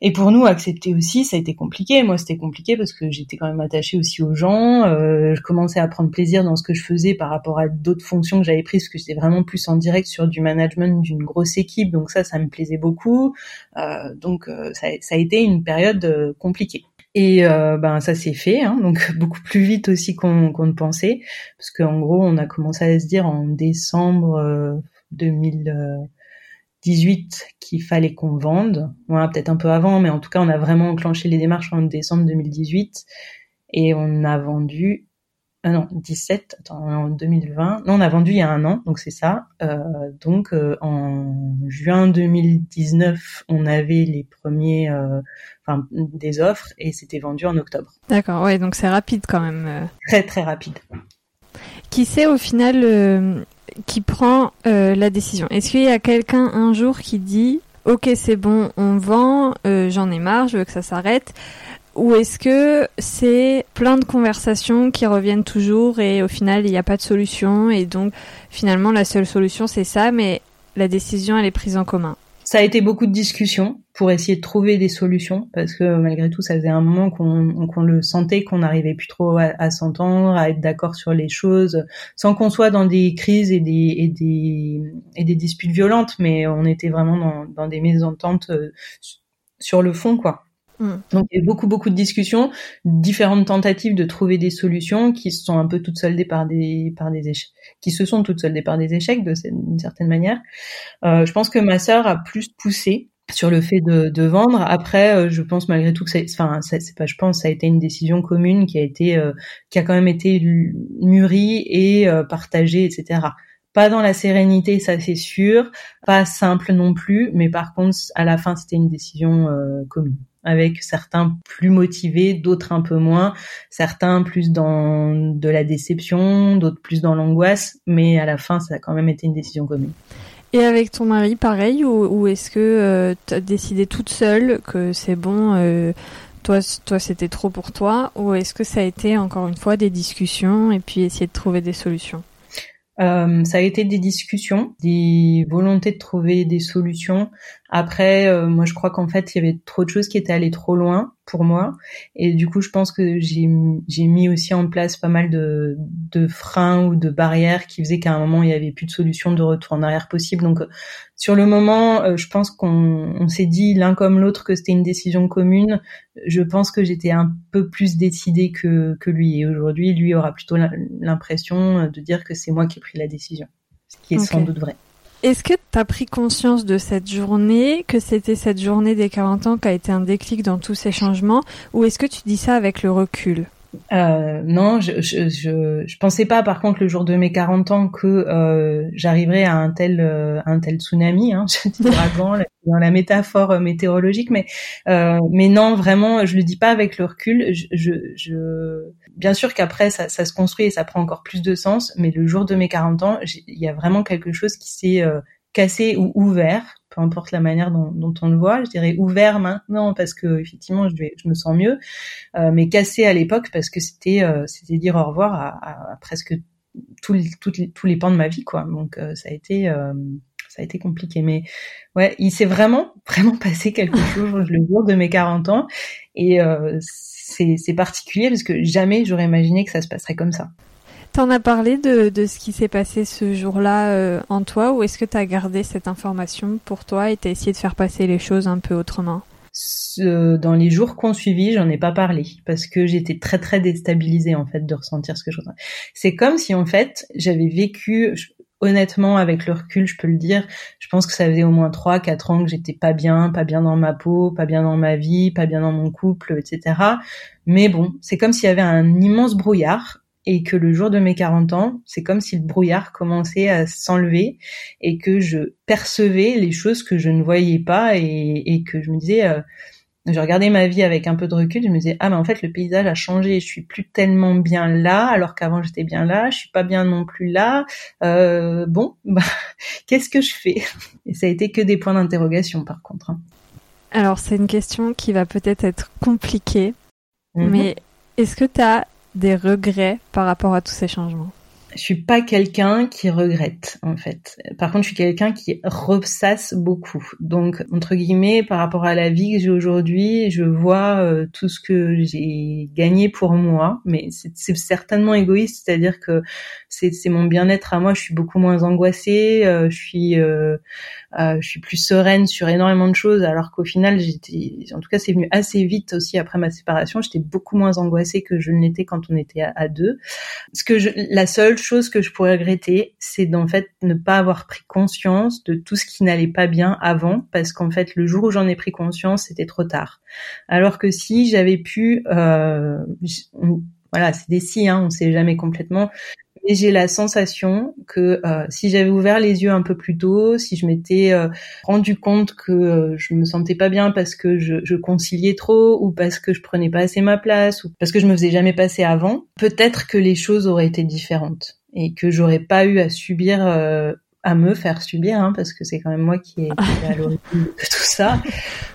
Et pour nous, accepter aussi, ça a été compliqué. Moi, c'était compliqué parce que j'étais quand même attachée aussi aux gens. Euh, je commençais à prendre plaisir dans ce que je faisais par rapport à d'autres fonctions que j'avais prises, parce que j'étais vraiment plus en direct sur du management d'une grosse équipe. Donc ça, ça me plaisait beaucoup. Euh, donc euh, ça, ça, a été une période euh, compliquée. Et euh, ben ça s'est fait, hein, donc beaucoup plus vite aussi qu'on ne pensait, parce qu'en gros on a commencé à se dire en décembre 2000. 18 qu'il fallait qu'on vende. Voilà, peut-être un peu avant, mais en tout cas, on a vraiment enclenché les démarches en décembre 2018 et on a vendu. Ah non, 17, attends, en 2020. Non, on a vendu il y a un an, donc c'est ça. Euh, donc euh, en juin 2019, on avait les premiers, euh, enfin des offres et c'était vendu en octobre. D'accord, ouais, donc c'est rapide quand même. Très très rapide. Qui sait au final qui prend euh, la décision. Est-ce qu'il y a quelqu'un un jour qui dit Ok, c'est bon, on vend, euh, j'en ai marre, je veux que ça s'arrête? Ou est-ce que c'est plein de conversations qui reviennent toujours et au final il n'y a pas de solution et donc finalement la seule solution c'est ça, mais la décision elle est prise en commun? Ça a été beaucoup de discussions pour essayer de trouver des solutions parce que malgré tout, ça faisait un moment qu'on le sentait, qu'on n'arrivait plus trop à, s'entendre, à être d'accord sur les choses, sans qu'on soit dans des crises et des, disputes violentes, mais on était vraiment dans, dans des mésententes euh, sur le fond, quoi. Mm. Donc il y a beaucoup beaucoup de discussions, différentes tentatives de trouver des solutions qui se sont un peu toutes soldées par des par des échecs, qui se sont toutes soldées par des échecs d'une certaine manière. Euh, je pense que ma sœur a plus poussé sur le fait de, de vendre. Après, euh, je pense malgré tout que c'est, enfin, c'est pas, je pense, ça a été une décision commune qui a été, euh, qui a quand même été mûrie et euh, partagée, etc. Pas dans la sérénité, ça c'est sûr. Pas simple non plus, mais par contre, à la fin, c'était une décision commune avec certains plus motivés, d'autres un peu moins, certains plus dans de la déception, d'autres plus dans l'angoisse, mais à la fin, ça a quand même été une décision commune. Et avec ton mari, pareil, ou, est-ce que euh, tu as décidé toute seule que c'est bon, euh, toi, toi c'était trop pour toi, ou est-ce que ça a été encore une fois des discussions et puis essayer de trouver des solutions? Euh, ça a été des discussions, des volontés de trouver des solutions. Après, euh, moi, je crois qu'en fait, il y avait trop de choses qui étaient allées trop loin pour moi, et du coup, je pense que j'ai mis aussi en place pas mal de de freins ou de barrières qui faisaient qu'à un moment, il y avait plus de solution de retour en arrière possible. Donc, sur le moment, euh, je pense qu'on on, s'est dit l'un comme l'autre que c'était une décision commune. Je pense que j'étais un peu plus décidée que, que lui. Et aujourd'hui, lui aura plutôt l'impression de dire que c'est moi qui ai pris la décision. Ce qui est sans doute vrai. Est-ce que tu as pris conscience de cette journée, que c'était cette journée des 40 ans qui a été un déclic dans tous ces changements, ou est-ce que tu dis ça avec le recul? Euh, non, je, je, je, je, pensais pas par contre le jour de mes 40 ans que euh, j'arriverais à un tel euh, un tel tsunami, hein, dans la métaphore euh, météorologique, mais euh, mais non vraiment, je le dis pas avec le recul. Je, bien sûr qu'après ça, ça, se construit et ça prend encore plus de sens, mais le jour de mes 40 ans, il y a vraiment quelque chose qui s'est cassé ou ouvert peu importe la manière dont, on le voit. Je dirais ouvert maintenant parce que effectivement je, me sens mieux, euh, mais cassé à l'époque parce que c'était euh, c'était dire au revoir à, presque tous les, tous les pans de ma vie quoi. Donc euh, ça a été euh, ça a été compliqué, mais ouais, il s'est vraiment vraiment passé quelque chose le jour de mes 40 ans et c'est particulier parce que jamais j'aurais imaginé que ça se passerait comme ça. T'en as parlé de, de ce qui s'est passé ce jour-là euh, en toi ou est-ce que tu as gardé cette information pour toi et t'as essayé de faire passer les choses un peu autrement? Dans les jours qu'on suivit, j'en ai pas parlé parce que j'étais très très déstabilisée en fait de ressentir ce que je. C'est comme si en fait j'avais vécu, honnêtement avec le recul, je peux le dire, je pense que ça faisait au moins trois quatre ans que j'étais pas bien, pas bien dans ma peau, pas bien dans ma vie, pas bien dans mon couple, etc. Mais bon, c'est comme s'il y avait un immense brouillard et que le jour de mes 40 ans, c'est comme si le brouillard commençait à s'enlever et que je percevais les choses que je ne voyais pas et, et que je me disais, euh, je regardais ma vie avec un peu de recul, je me disais ah mais en fait le paysage a changé, je suis plus tellement bien là alors qu'avant j'étais bien là, je suis pas bien non plus là. Euh, bon, bah, qu'est-ce que je fais? Et ça a été que des points d'interrogation par contre. Hein. Alors c'est une question qui va peut-être être compliquée, mhm. mais est-ce que tu as des regrets par rapport à tous ces changements je suis pas quelqu'un qui regrette en fait. Par contre, je suis quelqu'un qui ressasse beaucoup. Donc entre guillemets, par rapport à la vie que j'ai aujourd'hui, je vois euh, tout ce que j'ai gagné pour moi, mais c'est certainement égoïste, c'est-à-dire que c'est mon bien-être à moi. Je suis beaucoup moins angoissée, euh, je suis euh, je suis plus sereine sur énormément de choses, alors qu'au final, j'étais, en tout cas, c'est venu assez vite aussi après ma séparation. J'étais beaucoup moins angoissée que je ne l'étais quand on était à, deux. Ce que je, la seule chose que je pourrais regretter, c'est d'en fait ne pas avoir pris conscience de tout ce qui n'allait pas bien avant, parce qu'en fait, le jour où j'en ai pris conscience, c'était trop tard. Alors que si j'avais pu, euh, voilà, c'est des si, hein, on sait jamais complètement. Mais j'ai la sensation que euh, si j'avais ouvert les yeux un peu plus tôt, si je m'étais euh, rendu compte que euh, je me sentais pas bien parce que je, je, conciliais trop ou parce que je prenais pas assez ma place ou parce que je me faisais jamais passer avant, peut-être que les choses auraient été différentes et que j'aurais pas eu à subir à me faire subir, hein, parce que c'est quand même moi qui ai, à l'origine de tout ça,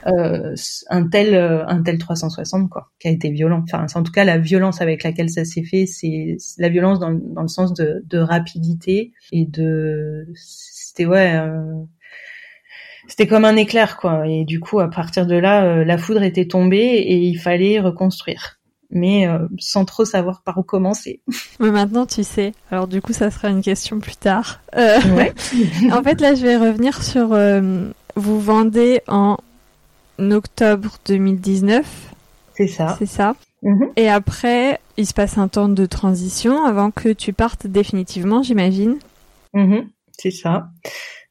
euh, un tel euh, un tel 360 quoi, qui a été violent. Enfin, en tout cas la violence avec laquelle ça s'est fait, c'est la violence dans, dans le sens de, de rapidité et de c'était ouais. Euh, c'était comme un éclair quoi et du coup à partir de là euh, la foudre était tombée et il fallait reconstruire mais euh, sans trop savoir par où commencer. Mais maintenant tu sais. Alors du coup ça sera une question plus tard. Euh... Ouais. en fait là je vais revenir sur euh, vous vendez en octobre 2019. C'est ça. C'est ça. Mhm. Et après il se passe un temps de transition avant que tu partes définitivement j'imagine. Mhm. C'est ça.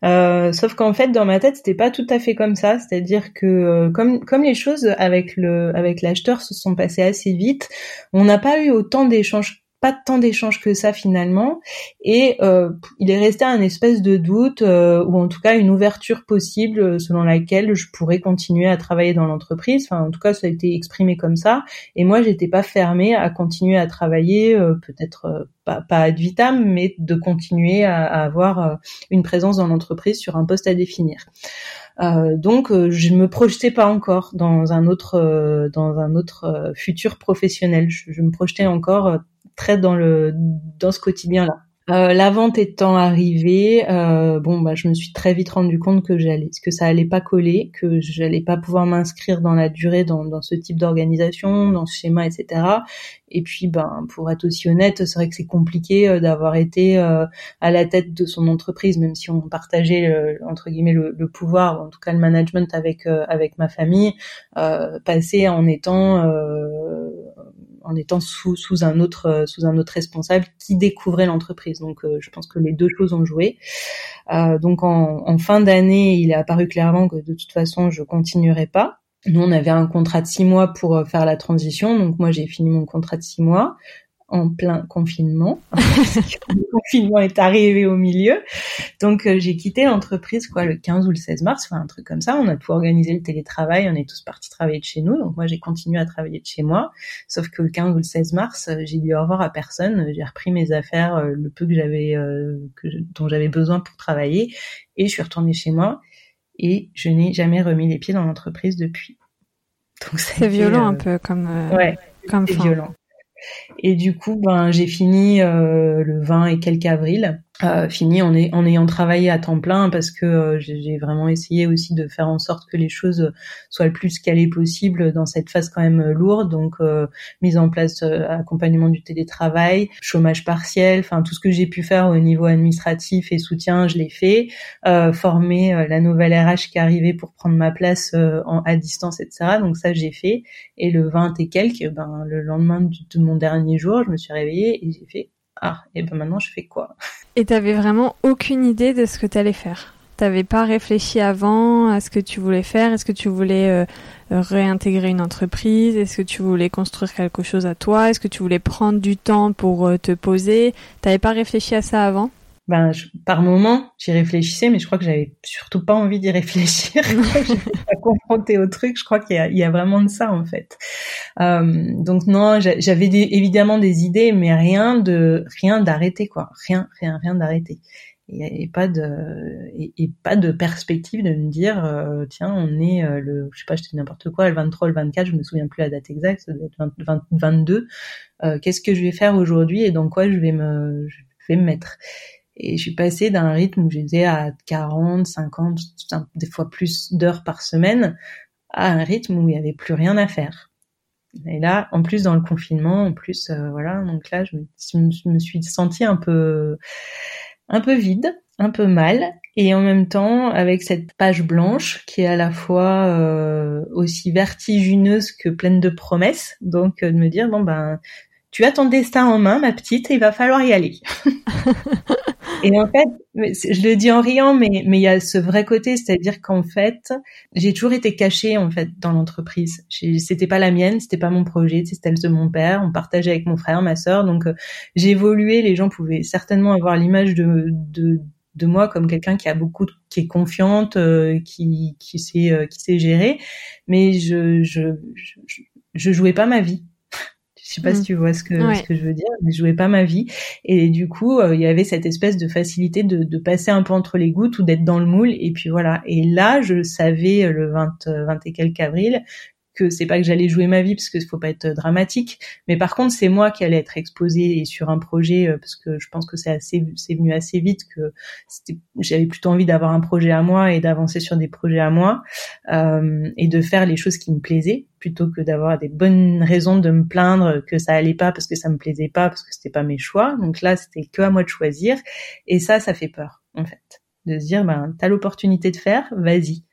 Euh, sauf qu'en fait, dans ma tête, c'était pas tout à fait comme ça. C'est-à-dire que euh, comme comme les choses avec le avec l'acheteur se sont passées assez vite, on n'a pas eu autant d'échanges pas tant d'échanges que ça finalement. Et euh, il est resté un espèce de doute euh, ou en tout cas une ouverture possible euh, selon laquelle je pourrais continuer à travailler dans l'entreprise. Enfin en tout cas ça a été exprimé comme ça. Et moi j'étais pas fermée à continuer à travailler peut-être pas, pas ad vitam mais de continuer à, avoir une présence dans l'entreprise sur un poste à définir. Euh, donc je me projetais pas encore dans un autre dans un autre futur professionnel. Je, je me projetais encore très dans le dans ce quotidien là. Euh, la vente étant arrivée, euh, bon bah je me suis très vite rendu compte que j'allais, que ça allait pas coller, que j'allais pas pouvoir m'inscrire dans la durée dans, dans ce type d'organisation, dans ce schéma, etc. Et puis ben pour être aussi honnête, c'est vrai que c'est compliqué euh, d'avoir été euh, à la tête de son entreprise, même si on partageait entre guillemets le, le, pouvoir, ou en tout cas le management avec euh, avec ma famille, passer en étant en étant sous, sous un autre euh, sous un autre responsable qui découvrait l'entreprise. Donc euh, je pense que les deux choses ont joué. Euh, donc en, en fin d'année, il est apparu clairement que de toute façon je continuerai pas. Nous, on avait un contrat de six mois pour faire la transition. Donc moi, j'ai fini mon contrat de six mois en plein confinement. le confinement est arrivé au milieu. Donc euh, j'ai quitté l'entreprise quoi le 15 ou le 16 mars, enfin un truc comme ça. On a tout organisé le télétravail, on est tous partis travailler de chez nous. Donc moi j'ai continué à travailler de chez moi. Sauf que le 15 ou le 16 mars, euh, j'ai dit au revoir à personne. J'ai repris mes affaires, euh, le peu que j'avais, dont j'avais besoin pour travailler, et je suis retournée chez moi. Et je n'ai jamais remis les pieds dans l'entreprise depuis. C'est violent un peu comme. ouais, comme violent. Et du coup, ben, j'ai fini euh, le 20 et quelques avril euh, fini en, ayant travaillé à temps plein parce que euh, j'ai vraiment essayé aussi de faire en sorte que les choses soient le plus calées possible dans cette phase quand même lourde. Donc euh, mise en place euh, accompagnement du télétravail, chômage partiel, enfin tout ce que j'ai pu faire au niveau administratif et soutien, je l'ai fait. former la nouvelle RH qui arrivée pour prendre ma place en, à distance, etc. Donc ça j'ai fait. Et le 20 et quelques, ben le lendemain de mon dernier jour, je me suis réveillée et j'ai fait ah, et ben maintenant je fais quoi? Et t'avais vraiment aucune idée de ce que t'allais faire? T'avais pas réfléchi avant à ce que tu voulais faire? Est-ce que tu voulais euh, réintégrer une entreprise? Est-ce que tu voulais construire quelque chose à toi? Est-ce que tu voulais prendre du temps pour euh, te poser? T'avais pas réfléchi à ça avant? Ben par moment j'y réfléchissais mais je crois que j'avais surtout pas envie d'y réfléchir. À confronter au truc je crois qu'il y y a vraiment de ça en fait. Euh, donc non j'avais évidemment des idées mais rien de rien d'arrêté quoi. Rien rien rien d'arrêté. Et, pas de et, pas de perspective de me dire euh, tiens on est euh, le je sais pas je dis n'importe quoi le 23 le 24 je me souviens plus la date exacte ça doit être 22 euh, qu'est-ce que je vais faire aujourd'hui et dans quoi je vais me je vais me mettre? Et je suis passée d'un rythme où j'étais à 40 50 des fois plus d'heures par semaine à un rythme où il y avait plus rien à faire et là, en plus dans le confinement, en plus, voilà, donc là, je me, suis sentie un peu, un peu vide, un peu mal, et en même temps avec cette page blanche qui est à la fois euh, aussi vertigineuse que pleine de promesses. Donc euh, de me dire bon ben tu as ton destin en main, ma petite, et il va falloir y aller. et en fait, je le dis en riant, mais mais il y a ce vrai côté, c'est-à-dire qu'en fait, j'ai toujours été cachée en fait dans l'entreprise. C'était pas la mienne, c'était pas mon projet, c'était celle de mon père. On partageait avec mon frère, ma sœur, donc euh, j'ai évolué. Les gens pouvaient certainement avoir l'image de, de de moi comme quelqu'un qui a beaucoup qui est confiante euh, qui qui sait euh, qui sait gérer mais je je, je je jouais pas ma vie je sais pas si mm. tu vois ce que, ce que je veux dire, mais je jouais pas ma vie. Et du coup, euh, il y avait cette espèce de facilité de, de, passer un peu entre les gouttes ou d'être dans le moule. Et puis voilà. Et là, je savais le 20, 20 et quelques avril que c'est pas que j'allais jouer ma vie parce que faut pas être dramatique, mais par contre c'est moi qui allais être exposée sur un projet euh, parce que je pense que c'est assez c'est venu assez vite que j'avais plutôt envie d'avoir un projet à moi et d'avancer sur des projets à moi euh, et de faire les choses qui me plaisaient plutôt que d'avoir des bonnes raisons de me plaindre que ça allait pas parce que ça me plaisait pas parce que c'était pas mes choix. Donc là c'était que à moi de choisir et ça ça fait peur en fait de se dire ben t'as l'opportunité de faire, vas-y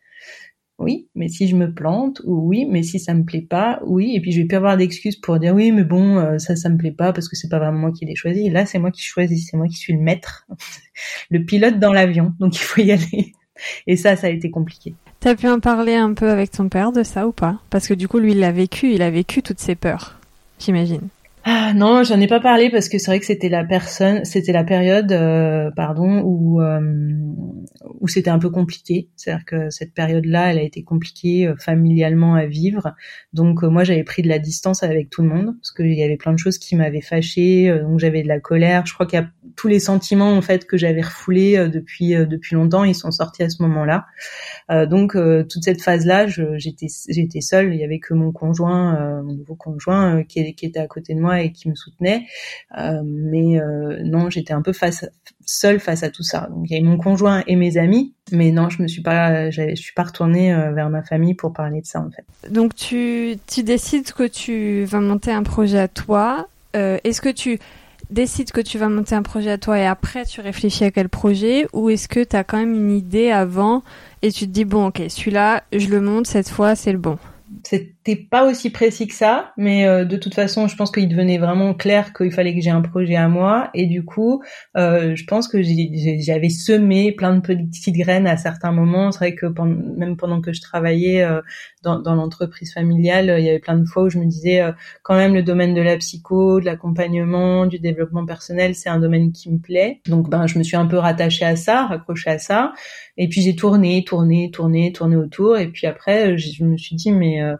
oui, mais si je me plante, ou oui, mais si ça me plaît pas, oui, et puis je vais plus avoir d'excuses pour dire oui, mais bon, euh, ça, ça me plaît pas parce que c'est pas vraiment moi qui l'ai choisi. Là, c'est moi qui choisis, c'est moi qui suis le maître, le pilote dans l'avion, donc il faut y aller. Et ça, ça a été compliqué. T'as pu en parler un peu avec ton père de ça ou pas? Parce que du coup, lui, il l'a vécu, il a vécu toutes ces peurs, j'imagine. Ah non, j'en ai pas parlé parce que c'est vrai que c'était la personne, c'était la période, euh, pardon, où euh, où c'était un peu compliqué. C'est-à-dire que cette période-là, elle a été compliquée euh, familialement à vivre. Donc moi, j'avais pris de la distance avec tout le monde parce qu'il y avait plein de choses qui m'avaient fâchée. donc j'avais de la colère. Je crois qu'il y a tous les sentiments en fait que j'avais refoulés depuis depuis longtemps, ils sont sortis à ce moment-là. donc toute cette phase-là, j'étais j'étais seule. Il y avait que mon conjoint, mon nouveau conjoint, qui était à côté de moi et qui me soutenait. Euh, mais euh, non, j'étais un peu face, seule face à tout ça. Donc il y avait mon conjoint et mes amis, mais non, je me suis pas, je suis pas retournée euh, vers ma famille pour parler de ça en fait. Donc tu, tu décides que tu vas monter un projet à toi. Est-ce que tu décides que tu vas monter un projet à toi et après tu réfléchis à quel projet? Ou est-ce que tu as quand même une idée avant et tu te dis bon ok celui-là je le monte cette fois c'est le bon? C'était pas aussi précis que ça, mais euh, de toute façon, je pense qu'il devenait vraiment clair qu'il fallait que j'ai un projet à moi, et du coup, euh, je pense que j'avais semé plein de petites graines à certains moments. C'est vrai que même pendant que je travaillais euh, dans, dans l'entreprise familiale, il y avait plein de fois où je me disais quand même le domaine de la psycho, de l'accompagnement, du développement personnel, c'est un domaine qui me plaît. Donc, ben, je me suis un peu rattachée à ça, raccrochée à ça, et puis j'ai tourné, tourné, tourné, tourné autour, et puis après, je me suis dit mais euh,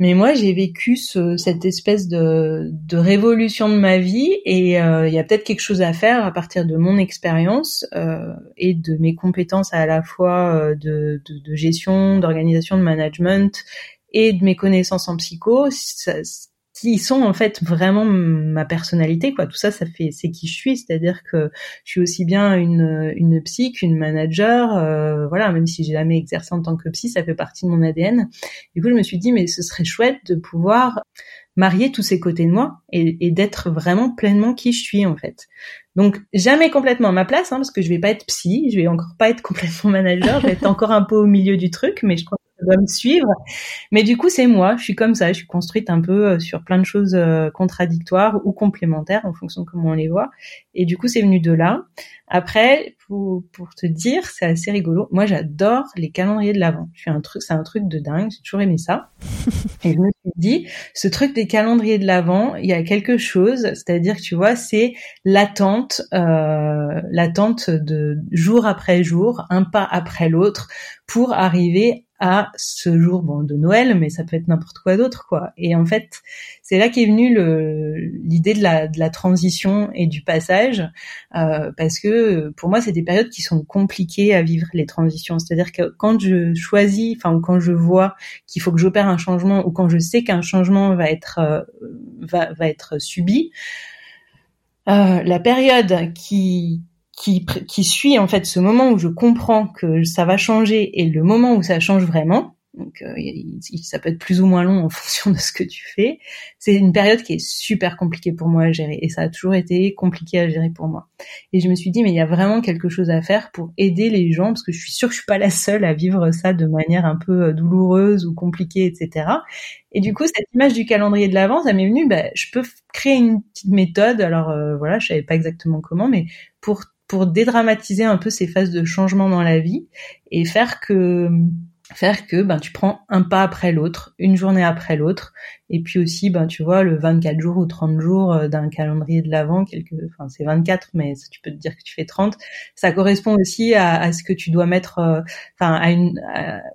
mais moi, j'ai vécu ce, cette espèce de, de, révolution de ma vie et euh, il y a peut-être quelque chose à faire à partir de mon expérience euh, et de mes compétences à la fois de, de, de gestion, d'organisation, de management et de mes connaissances en psycho. Qui sont en fait vraiment ma personnalité quoi. Tout ça ça fait c'est qui je suis. C'est-à-dire que je suis aussi bien une une psy qu'une manager euh, voilà. Même si j'ai jamais exercé en tant que psy ça fait partie de mon ADN du coup je me suis dit mais ce serait chouette de pouvoir marier tous ces côtés de moi et, et d'être vraiment pleinement qui je suis en fait. Donc jamais complètement à ma place hein, parce que je vais pas être psy je vais encore pas être complètement manager je vais être encore un peu au milieu du truc mais je crois doit me suivre. Mais du coup, c'est moi. Je suis comme ça. Je suis construite un peu euh, sur plein de choses euh, contradictoires ou complémentaires en fonction de comment on les voit. Et du coup, c'est venu de là. Après, pour, pour te dire, c'est assez rigolo. Moi, j'adore les calendriers de l'Avent. Je suis un truc, c'est un truc de dingue. J'ai toujours aimé ça. Et je me suis dit, ce truc des calendriers de l'Avent, il y a quelque chose. C'est-à-dire que tu vois, c'est l'attente, euh, l'attente de jour après jour, un pas après l'autre, pour arriver à ce jour bon de Noël, mais ça peut être n'importe quoi d'autre quoi. Et en fait, c'est là qu'est venue l'idée de la, de la transition et du passage, euh, parce que pour moi, c'est des périodes qui sont compliquées à vivre les transitions. C'est-à-dire que quand je choisis, enfin quand je vois qu'il faut que j'opère un changement ou quand je sais qu'un changement va être euh, va, va être subi, euh, la période qui qui, qui suit en fait ce moment où je comprends que ça va changer et le moment où ça change vraiment, donc euh, ça peut être plus ou moins long en fonction de ce que tu fais, c'est une période qui est super compliquée pour moi à gérer et ça a toujours été compliqué à gérer pour moi. Et je me suis dit mais il y a vraiment quelque chose à faire pour aider les gens parce que je suis sûre que je suis pas la seule à vivre ça de manière un peu euh, douloureuse ou compliquée, etc. Et du coup cette image du calendrier de l'avant, ça m'est venu, bah, je peux créer une petite méthode. Alors euh, voilà, je savais pas exactement comment, mais pour pour dédramatiser un peu ces phases de changement dans la vie et faire que faire que ben tu prends un pas après l'autre, une journée après l'autre et puis aussi ben tu vois le 24 jours ou 30 jours euh, d'un calendrier de l'avant enfin c'est 24 mais tu peux te dire que tu fais 30, ça correspond aussi à, à ce que tu dois mettre euh, enfin à une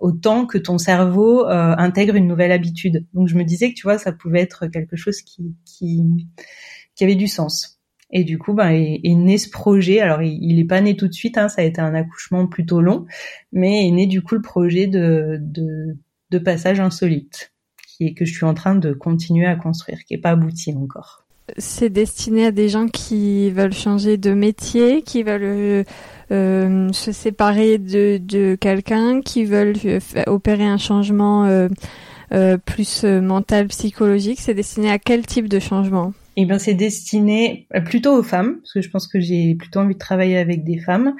au temps que ton cerveau euh, intègre une nouvelle habitude. Donc je me disais que tu vois ça pouvait être quelque chose qui qui qui avait du sens. Et du coup, ben, est, né ce projet. Alors, il, n'est pas né tout de suite. Hein, ça a été un accouchement plutôt long, mais est né du coup le projet de, de, de passage insolite, qui est que je suis en train de continuer à construire, qui est pas abouti encore. C'est destiné à des gens qui veulent changer de métier, qui veulent euh, se séparer de, de quelqu'un, qui veulent opérer un changement euh, euh, plus mental, psychologique. C'est destiné à quel type de changement? Eh bien, c'est destiné plutôt aux femmes, parce que je pense que j'ai plutôt envie de travailler avec des femmes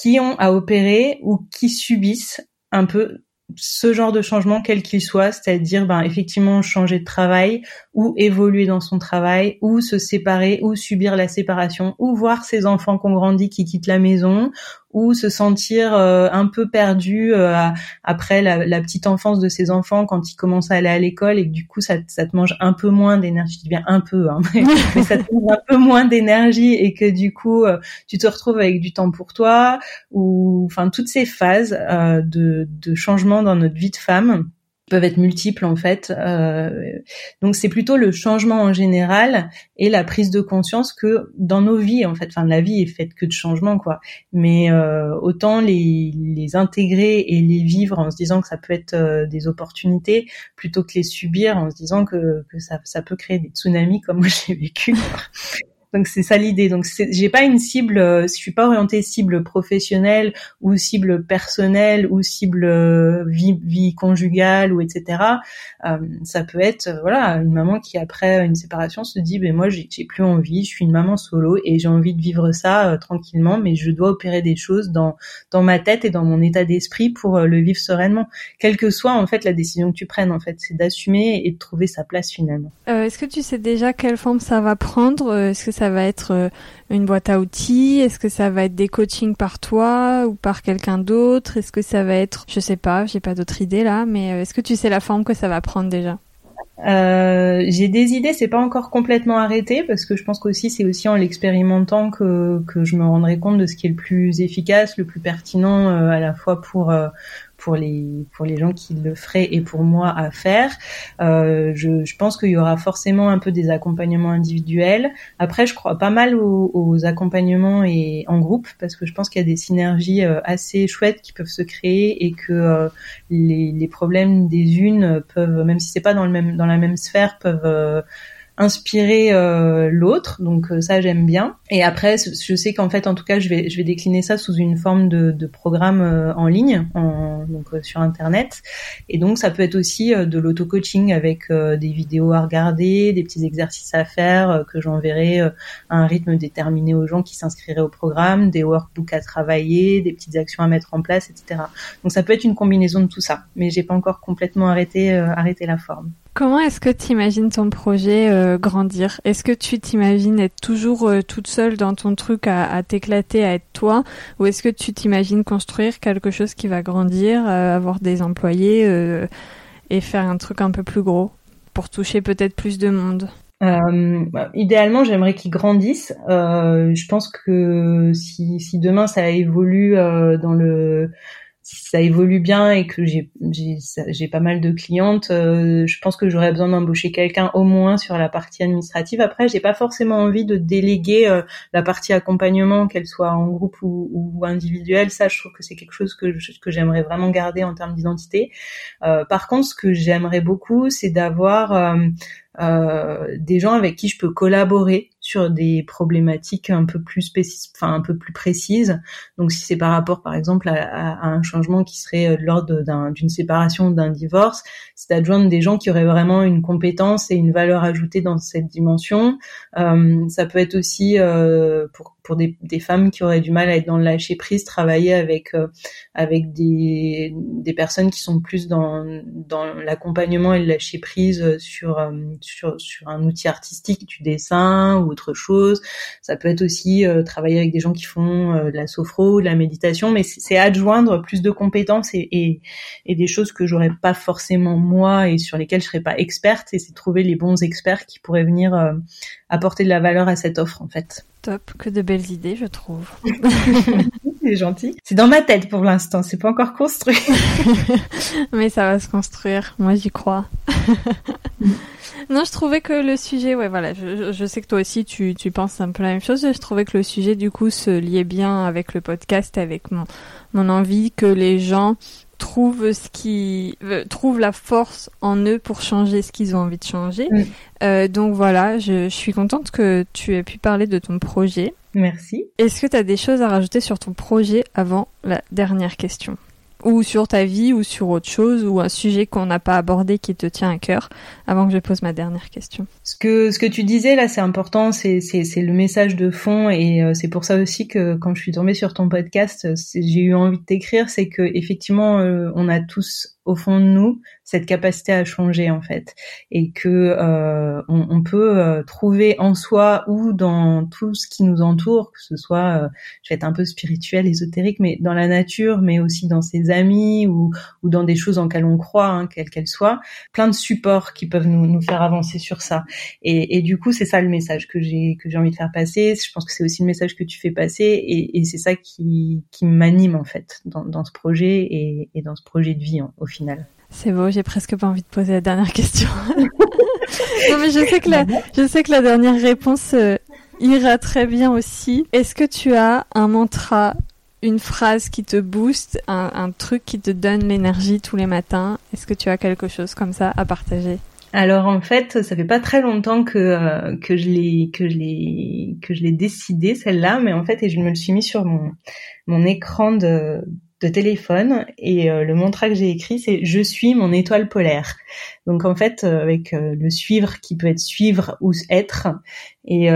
qui ont à opérer ou qui subissent un peu ce genre de changement, quel qu'il soit, c'est-à-dire ben, effectivement changer de travail ou évoluer dans son travail ou se séparer ou subir la séparation ou voir ses enfants qui ont grandi qui quittent la maison ou se sentir euh, un peu perdu euh, après la, la, petite enfance de ses enfants quand ils commencent à aller à l'école et que du coup ça, ça te mange un peu moins d'énergie, bien un peu, hein, mais, ça te mange un peu moins d'énergie et que du coup euh, tu te retrouves avec du temps pour toi ou enfin toutes ces phases de, de changement dans notre vie de femme peuvent être multiples en fait. Euh, donc c'est plutôt le changement en général et la prise de conscience que dans nos vies en fait, enfin la vie est faite que de changements quoi. Mais euh, autant les, les intégrer et les vivre en se disant que ça peut être euh, des opportunités plutôt que les subir en se disant que, que ça, ça peut créer des tsunamis comme moi j'ai vécu. Donc c'est ça l'idée. Donc j'ai pas une cible, euh, je suis pas orientée cible professionnelle ou cible personnelle ou cible euh, vie, vie conjugale ou etc. Euh, ça peut être euh, voilà une maman qui après une séparation se dit ben moi j'ai plus envie, je suis une maman solo et j'ai envie de vivre ça tranquillement, mais je dois opérer des choses dans dans ma tête et dans mon état d'esprit pour le vivre sereinement, quelle que soit en fait la décision que tu prennes en fait, c'est d'assumer et de trouver sa place finalement. Est-ce que tu sais déjà quelle forme ça va prendre? Est-ce ça va être euh, une boîte à outils? Est-ce que ça va être des coachings par toi ou par quelqu'un d'autre? Est-ce que ça va être, je sais pas, j'ai pas d'autres idées là, mais euh, est-ce que tu sais la forme que ça va prendre déjà? Euh, j'ai des idées, c'est pas encore complètement arrêté parce que je pense qu'aussi c'est aussi en l'expérimentant que, que je me rendrai compte de ce qui est le plus efficace, le plus pertinent à la fois pour pour les pour les gens qui le feraient et pour moi à faire. Euh, je, je, pense qu'il y aura forcément un peu des accompagnements individuels. Après, je crois pas mal aux, aux accompagnements et en groupe parce que je pense qu'il y a des synergies euh, assez chouettes qui peuvent se créer et que euh, les, les, problèmes des unes peuvent, même si c'est pas dans le même dans la même sphère, peuvent inspirer l'autre. Donc ça j'aime bien. Et après je sais qu'en fait en tout cas je vais je vais décliner ça sous une forme de, de programme en ligne, en, donc sur internet. Et donc ça peut être aussi de l'auto-coaching avec des vidéos à regarder, des petits exercices à faire que j'enverrai à un rythme déterminé aux gens qui s'inscriraient au programme, des workbooks à travailler, des petites actions à mettre en place, etc. Donc ça peut être une combinaison de tout ça, mais j'ai pas encore complètement arrêté euh, arrêté la forme. Comment est-ce que tu imagines ton projet euh, grandir? Est-ce que tu t'imagines être toujours euh, toute seule dans ton truc à, t'éclater, à être toi? Ou est-ce que tu t'imagines construire quelque chose qui va grandir, avoir des employés et faire un truc un peu plus gros pour toucher peut-être plus de monde? Euh, bah, idéalement, j'aimerais qu'ils grandissent. Euh, je pense que si, si demain ça évolue euh, dans le si ça évolue bien et que j'ai j'ai pas mal de clientes, euh, je pense que j'aurais besoin d'embaucher quelqu'un au moins sur la partie administrative. Après, j'ai pas forcément envie de déléguer euh, la partie accompagnement, qu'elle soit en groupe ou, ou individuelle. Ça, je trouve que c'est quelque chose que que j'aimerais vraiment garder en termes d'identité. Euh, par contre, ce que j'aimerais beaucoup, c'est d'avoir euh, des gens avec qui je peux collaborer sur des problématiques un peu plus spécifiques, enfin un peu plus précises. Donc si c'est par rapport par exemple à, un changement qui serait euh, de l'ordre d'une séparation, d'un divorce, c'est d'adjoindre des gens qui auraient vraiment une compétence et une valeur ajoutée dans cette dimension. Euh, ça peut être aussi euh, pour pour des, femmes qui auraient du mal à être dans le lâcher prise, travailler avec euh, avec des, personnes qui sont plus dans dans l'accompagnement et le lâcher prise sur sur sur un outil artistique, du dessin ou autre chose. Ça peut être aussi euh, travailler avec des gens qui font euh, de la sophro, de la méditation, mais c'est adjoindre plus de compétences et, et, et des choses que j'aurais pas forcément moi et sur lesquelles je serais pas experte. Et c'est trouver les bons experts qui pourraient venir euh, apporter de la valeur à cette offre en fait. Top, que de belles idées, je trouve. c'est gentil. C'est dans ma tête pour l'instant, c'est pas encore construit. Mais ça va se construire, moi j'y crois. Non, je trouvais que le sujet, ouais, voilà, je, je, sais que toi aussi tu, tu penses un peu la même chose. Je trouvais que le sujet, du coup, se liait bien avec le podcast, avec mon, mon envie que les gens trouvent ce qui euh, trouvent la force en eux pour changer ce qu'ils ont envie de changer. Mm. Euh, donc voilà, je, je, suis contente que tu aies pu parler de ton projet. Merci. Est-ce que tu as des choses à rajouter sur ton projet avant la dernière question? Ou sur ta vie ou sur autre chose ou un sujet qu'on n'a pas abordé qui te tient à cœur avant que je pose ma dernière question. Ce que ce que tu disais là c'est important c'est c'est le message de fond et euh, c'est pour ça aussi que quand je suis tombée sur ton podcast j'ai eu envie de t'écrire c'est que effectivement euh, on a tous au fond de nous cette capacité à changer en fait. Et que euh, on, on, peut euh, trouver en soi ou dans tout ce qui nous entoure que ce soit euh, je vais être un peu spirituel ésotérique mais dans la nature mais aussi dans ses amis ou, ou dans des choses en lesquelles on croit hein, quelles qu'elles soient plein de supports qui peuvent nous, nous faire avancer sur ça. Et, et du coup c'est ça le message que j'ai que j'ai envie de faire passer. Je pense que c'est aussi le message que tu fais passer et, et c'est ça qui, qui m'anime en fait dans, dans ce projet et, et dans ce projet de vie au final c'est beau, j'ai presque pas envie de poser la dernière question. non mais je sais que la, je sais que la dernière réponse euh, ira très bien aussi. Est-ce que tu as un mantra, une phrase qui te booste, un, truc qui te donne l'énergie tous les matins? Est-ce que tu as quelque chose comme ça à partager? Alors en fait, ça fait pas très longtemps que euh, que je l'ai que je l'ai que je l'ai décidé celle-là, mais en fait et je me le suis mis sur mon mon écran de de téléphone et euh, le mantra que j'ai écrit c'est je suis mon étoile polaire. Donc en fait euh, avec euh, le suivre qui peut être suivre ou être et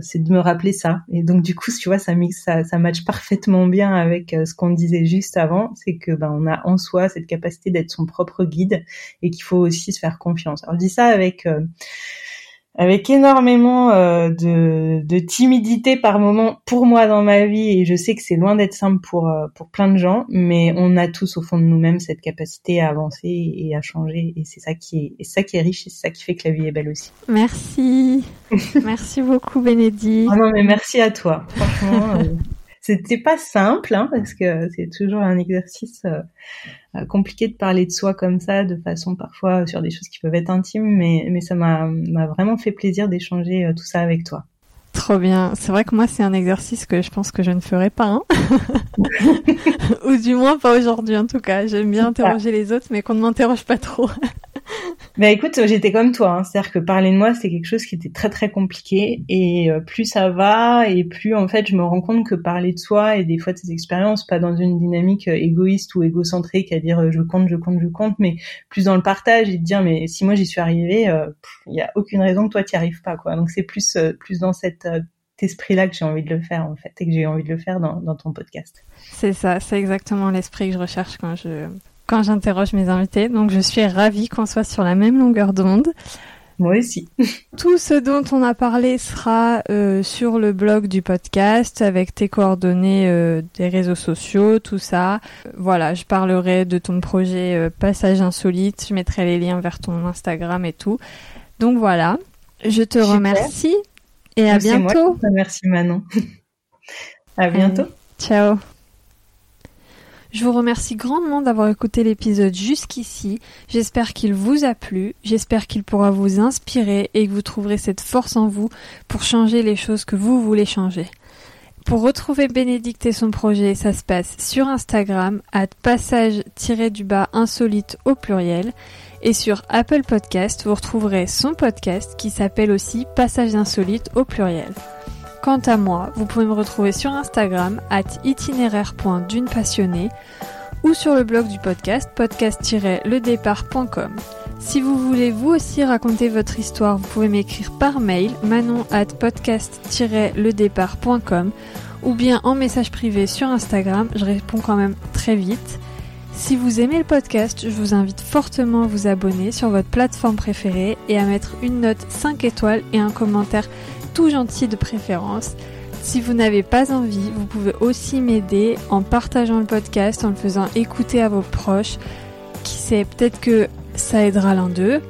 c'est de me rappeler ça. Et donc du coup tu vois ça ça ça match parfaitement bien avec ce qu'on disait juste avant, c'est que ben on a en soi cette capacité d'être son propre guide et qu'il faut aussi se faire confiance. Alors je dis ça avec avec énormément euh, de, de, timidité par moment pour moi dans ma vie et je sais que c'est loin d'être simple pour euh, pour plein de gens mais on a tous au fond de nous-mêmes cette capacité à avancer et à changer et c'est ça qui est, ça qui est riche et c'est ça qui fait que la vie est belle aussi. Merci. merci beaucoup Bénédicte. Oh non mais merci à toi. Franchement euh, c'était pas simple hein, parce que c'est toujours un exercice euh, compliqué de parler de soi comme ça, de façon parfois sur des choses qui peuvent être intimes, mais, mais ça m'a vraiment fait plaisir d'échanger euh, tout ça avec toi. Trop bien. C'est vrai que moi, c'est un exercice que je pense que je ne ferai pas. Hein Ou du moins pas aujourd'hui en tout cas. J'aime bien interroger les autres, mais qu'on ne m'interroge pas trop. Bah écoute, j'étais comme toi, hein. c'est-à-dire que parler de moi, c'est quelque chose qui était très très compliqué et euh, plus ça va et plus en fait je me rends compte que parler de soi et des fois de ses expériences, pas dans une dynamique euh, égoïste ou égocentrique à dire euh, je compte, je compte, je compte, mais plus dans le partage et de dire mais si moi j'y suis arrivée, il y a aucune raison que toi t'y arrives pas quoi. Donc c'est plus plus dans cet esprit-là que j'ai envie de le faire en fait et que j'ai envie de le faire dans ton podcast. C'est ça, c'est exactement l'esprit que je recherche quand je quand j'interroge mes invités. Donc je suis ravie qu'on soit sur la même longueur d'onde. Moi aussi. Tout ce dont on a parlé sera euh, sur le blog du podcast avec tes coordonnées euh, des réseaux sociaux, tout ça. Voilà, je parlerai de ton projet euh, Passage Insolite, je mettrai les liens vers ton Instagram et tout. Donc voilà, je te remercie et à bientôt. Merci Manon. à bientôt. ciao. Je vous remercie grandement d'avoir écouté l'épisode jusqu'ici. J'espère qu'il vous a plu, j'espère qu'il pourra vous inspirer et que vous trouverez cette force en vous pour changer les choses que vous voulez changer. Pour retrouver Bénédicte et son projet, ça se passe sur Instagram, à passage-du-bas insolite au pluriel. Et sur Apple Podcast, vous retrouverez son podcast qui s'appelle aussi Passage insolite au pluriel. Quant à moi, vous pouvez me retrouver sur Instagram at itinéraire.dunepassionnée ou sur le blog du podcast podcast-ledépart.com. Si vous voulez vous aussi raconter votre histoire, vous pouvez m'écrire par mail manon at podcast-ledépart.com ou bien en message privé sur Instagram, je réponds quand même très vite. Si vous aimez le podcast, je vous invite fortement à vous abonner sur votre plateforme préférée et à mettre une note 5 étoiles et un commentaire tout gentil de préférence. Si vous n'avez pas envie, vous pouvez aussi m'aider en partageant le podcast, en le faisant écouter à vos proches. Qui sait, peut-être que ça aidera l'un d'eux.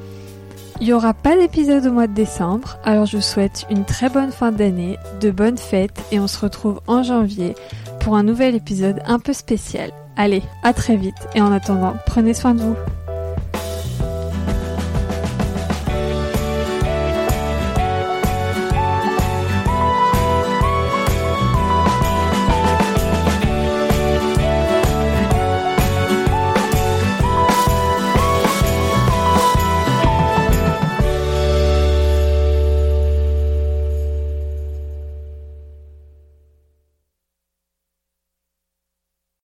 Il n'y aura pas d'épisode au mois de décembre, alors je vous souhaite une très bonne fin d'année, de bonnes fêtes et on se retrouve en janvier pour un nouvel épisode un peu spécial. Allez, à très vite et en attendant, prenez soin de vous.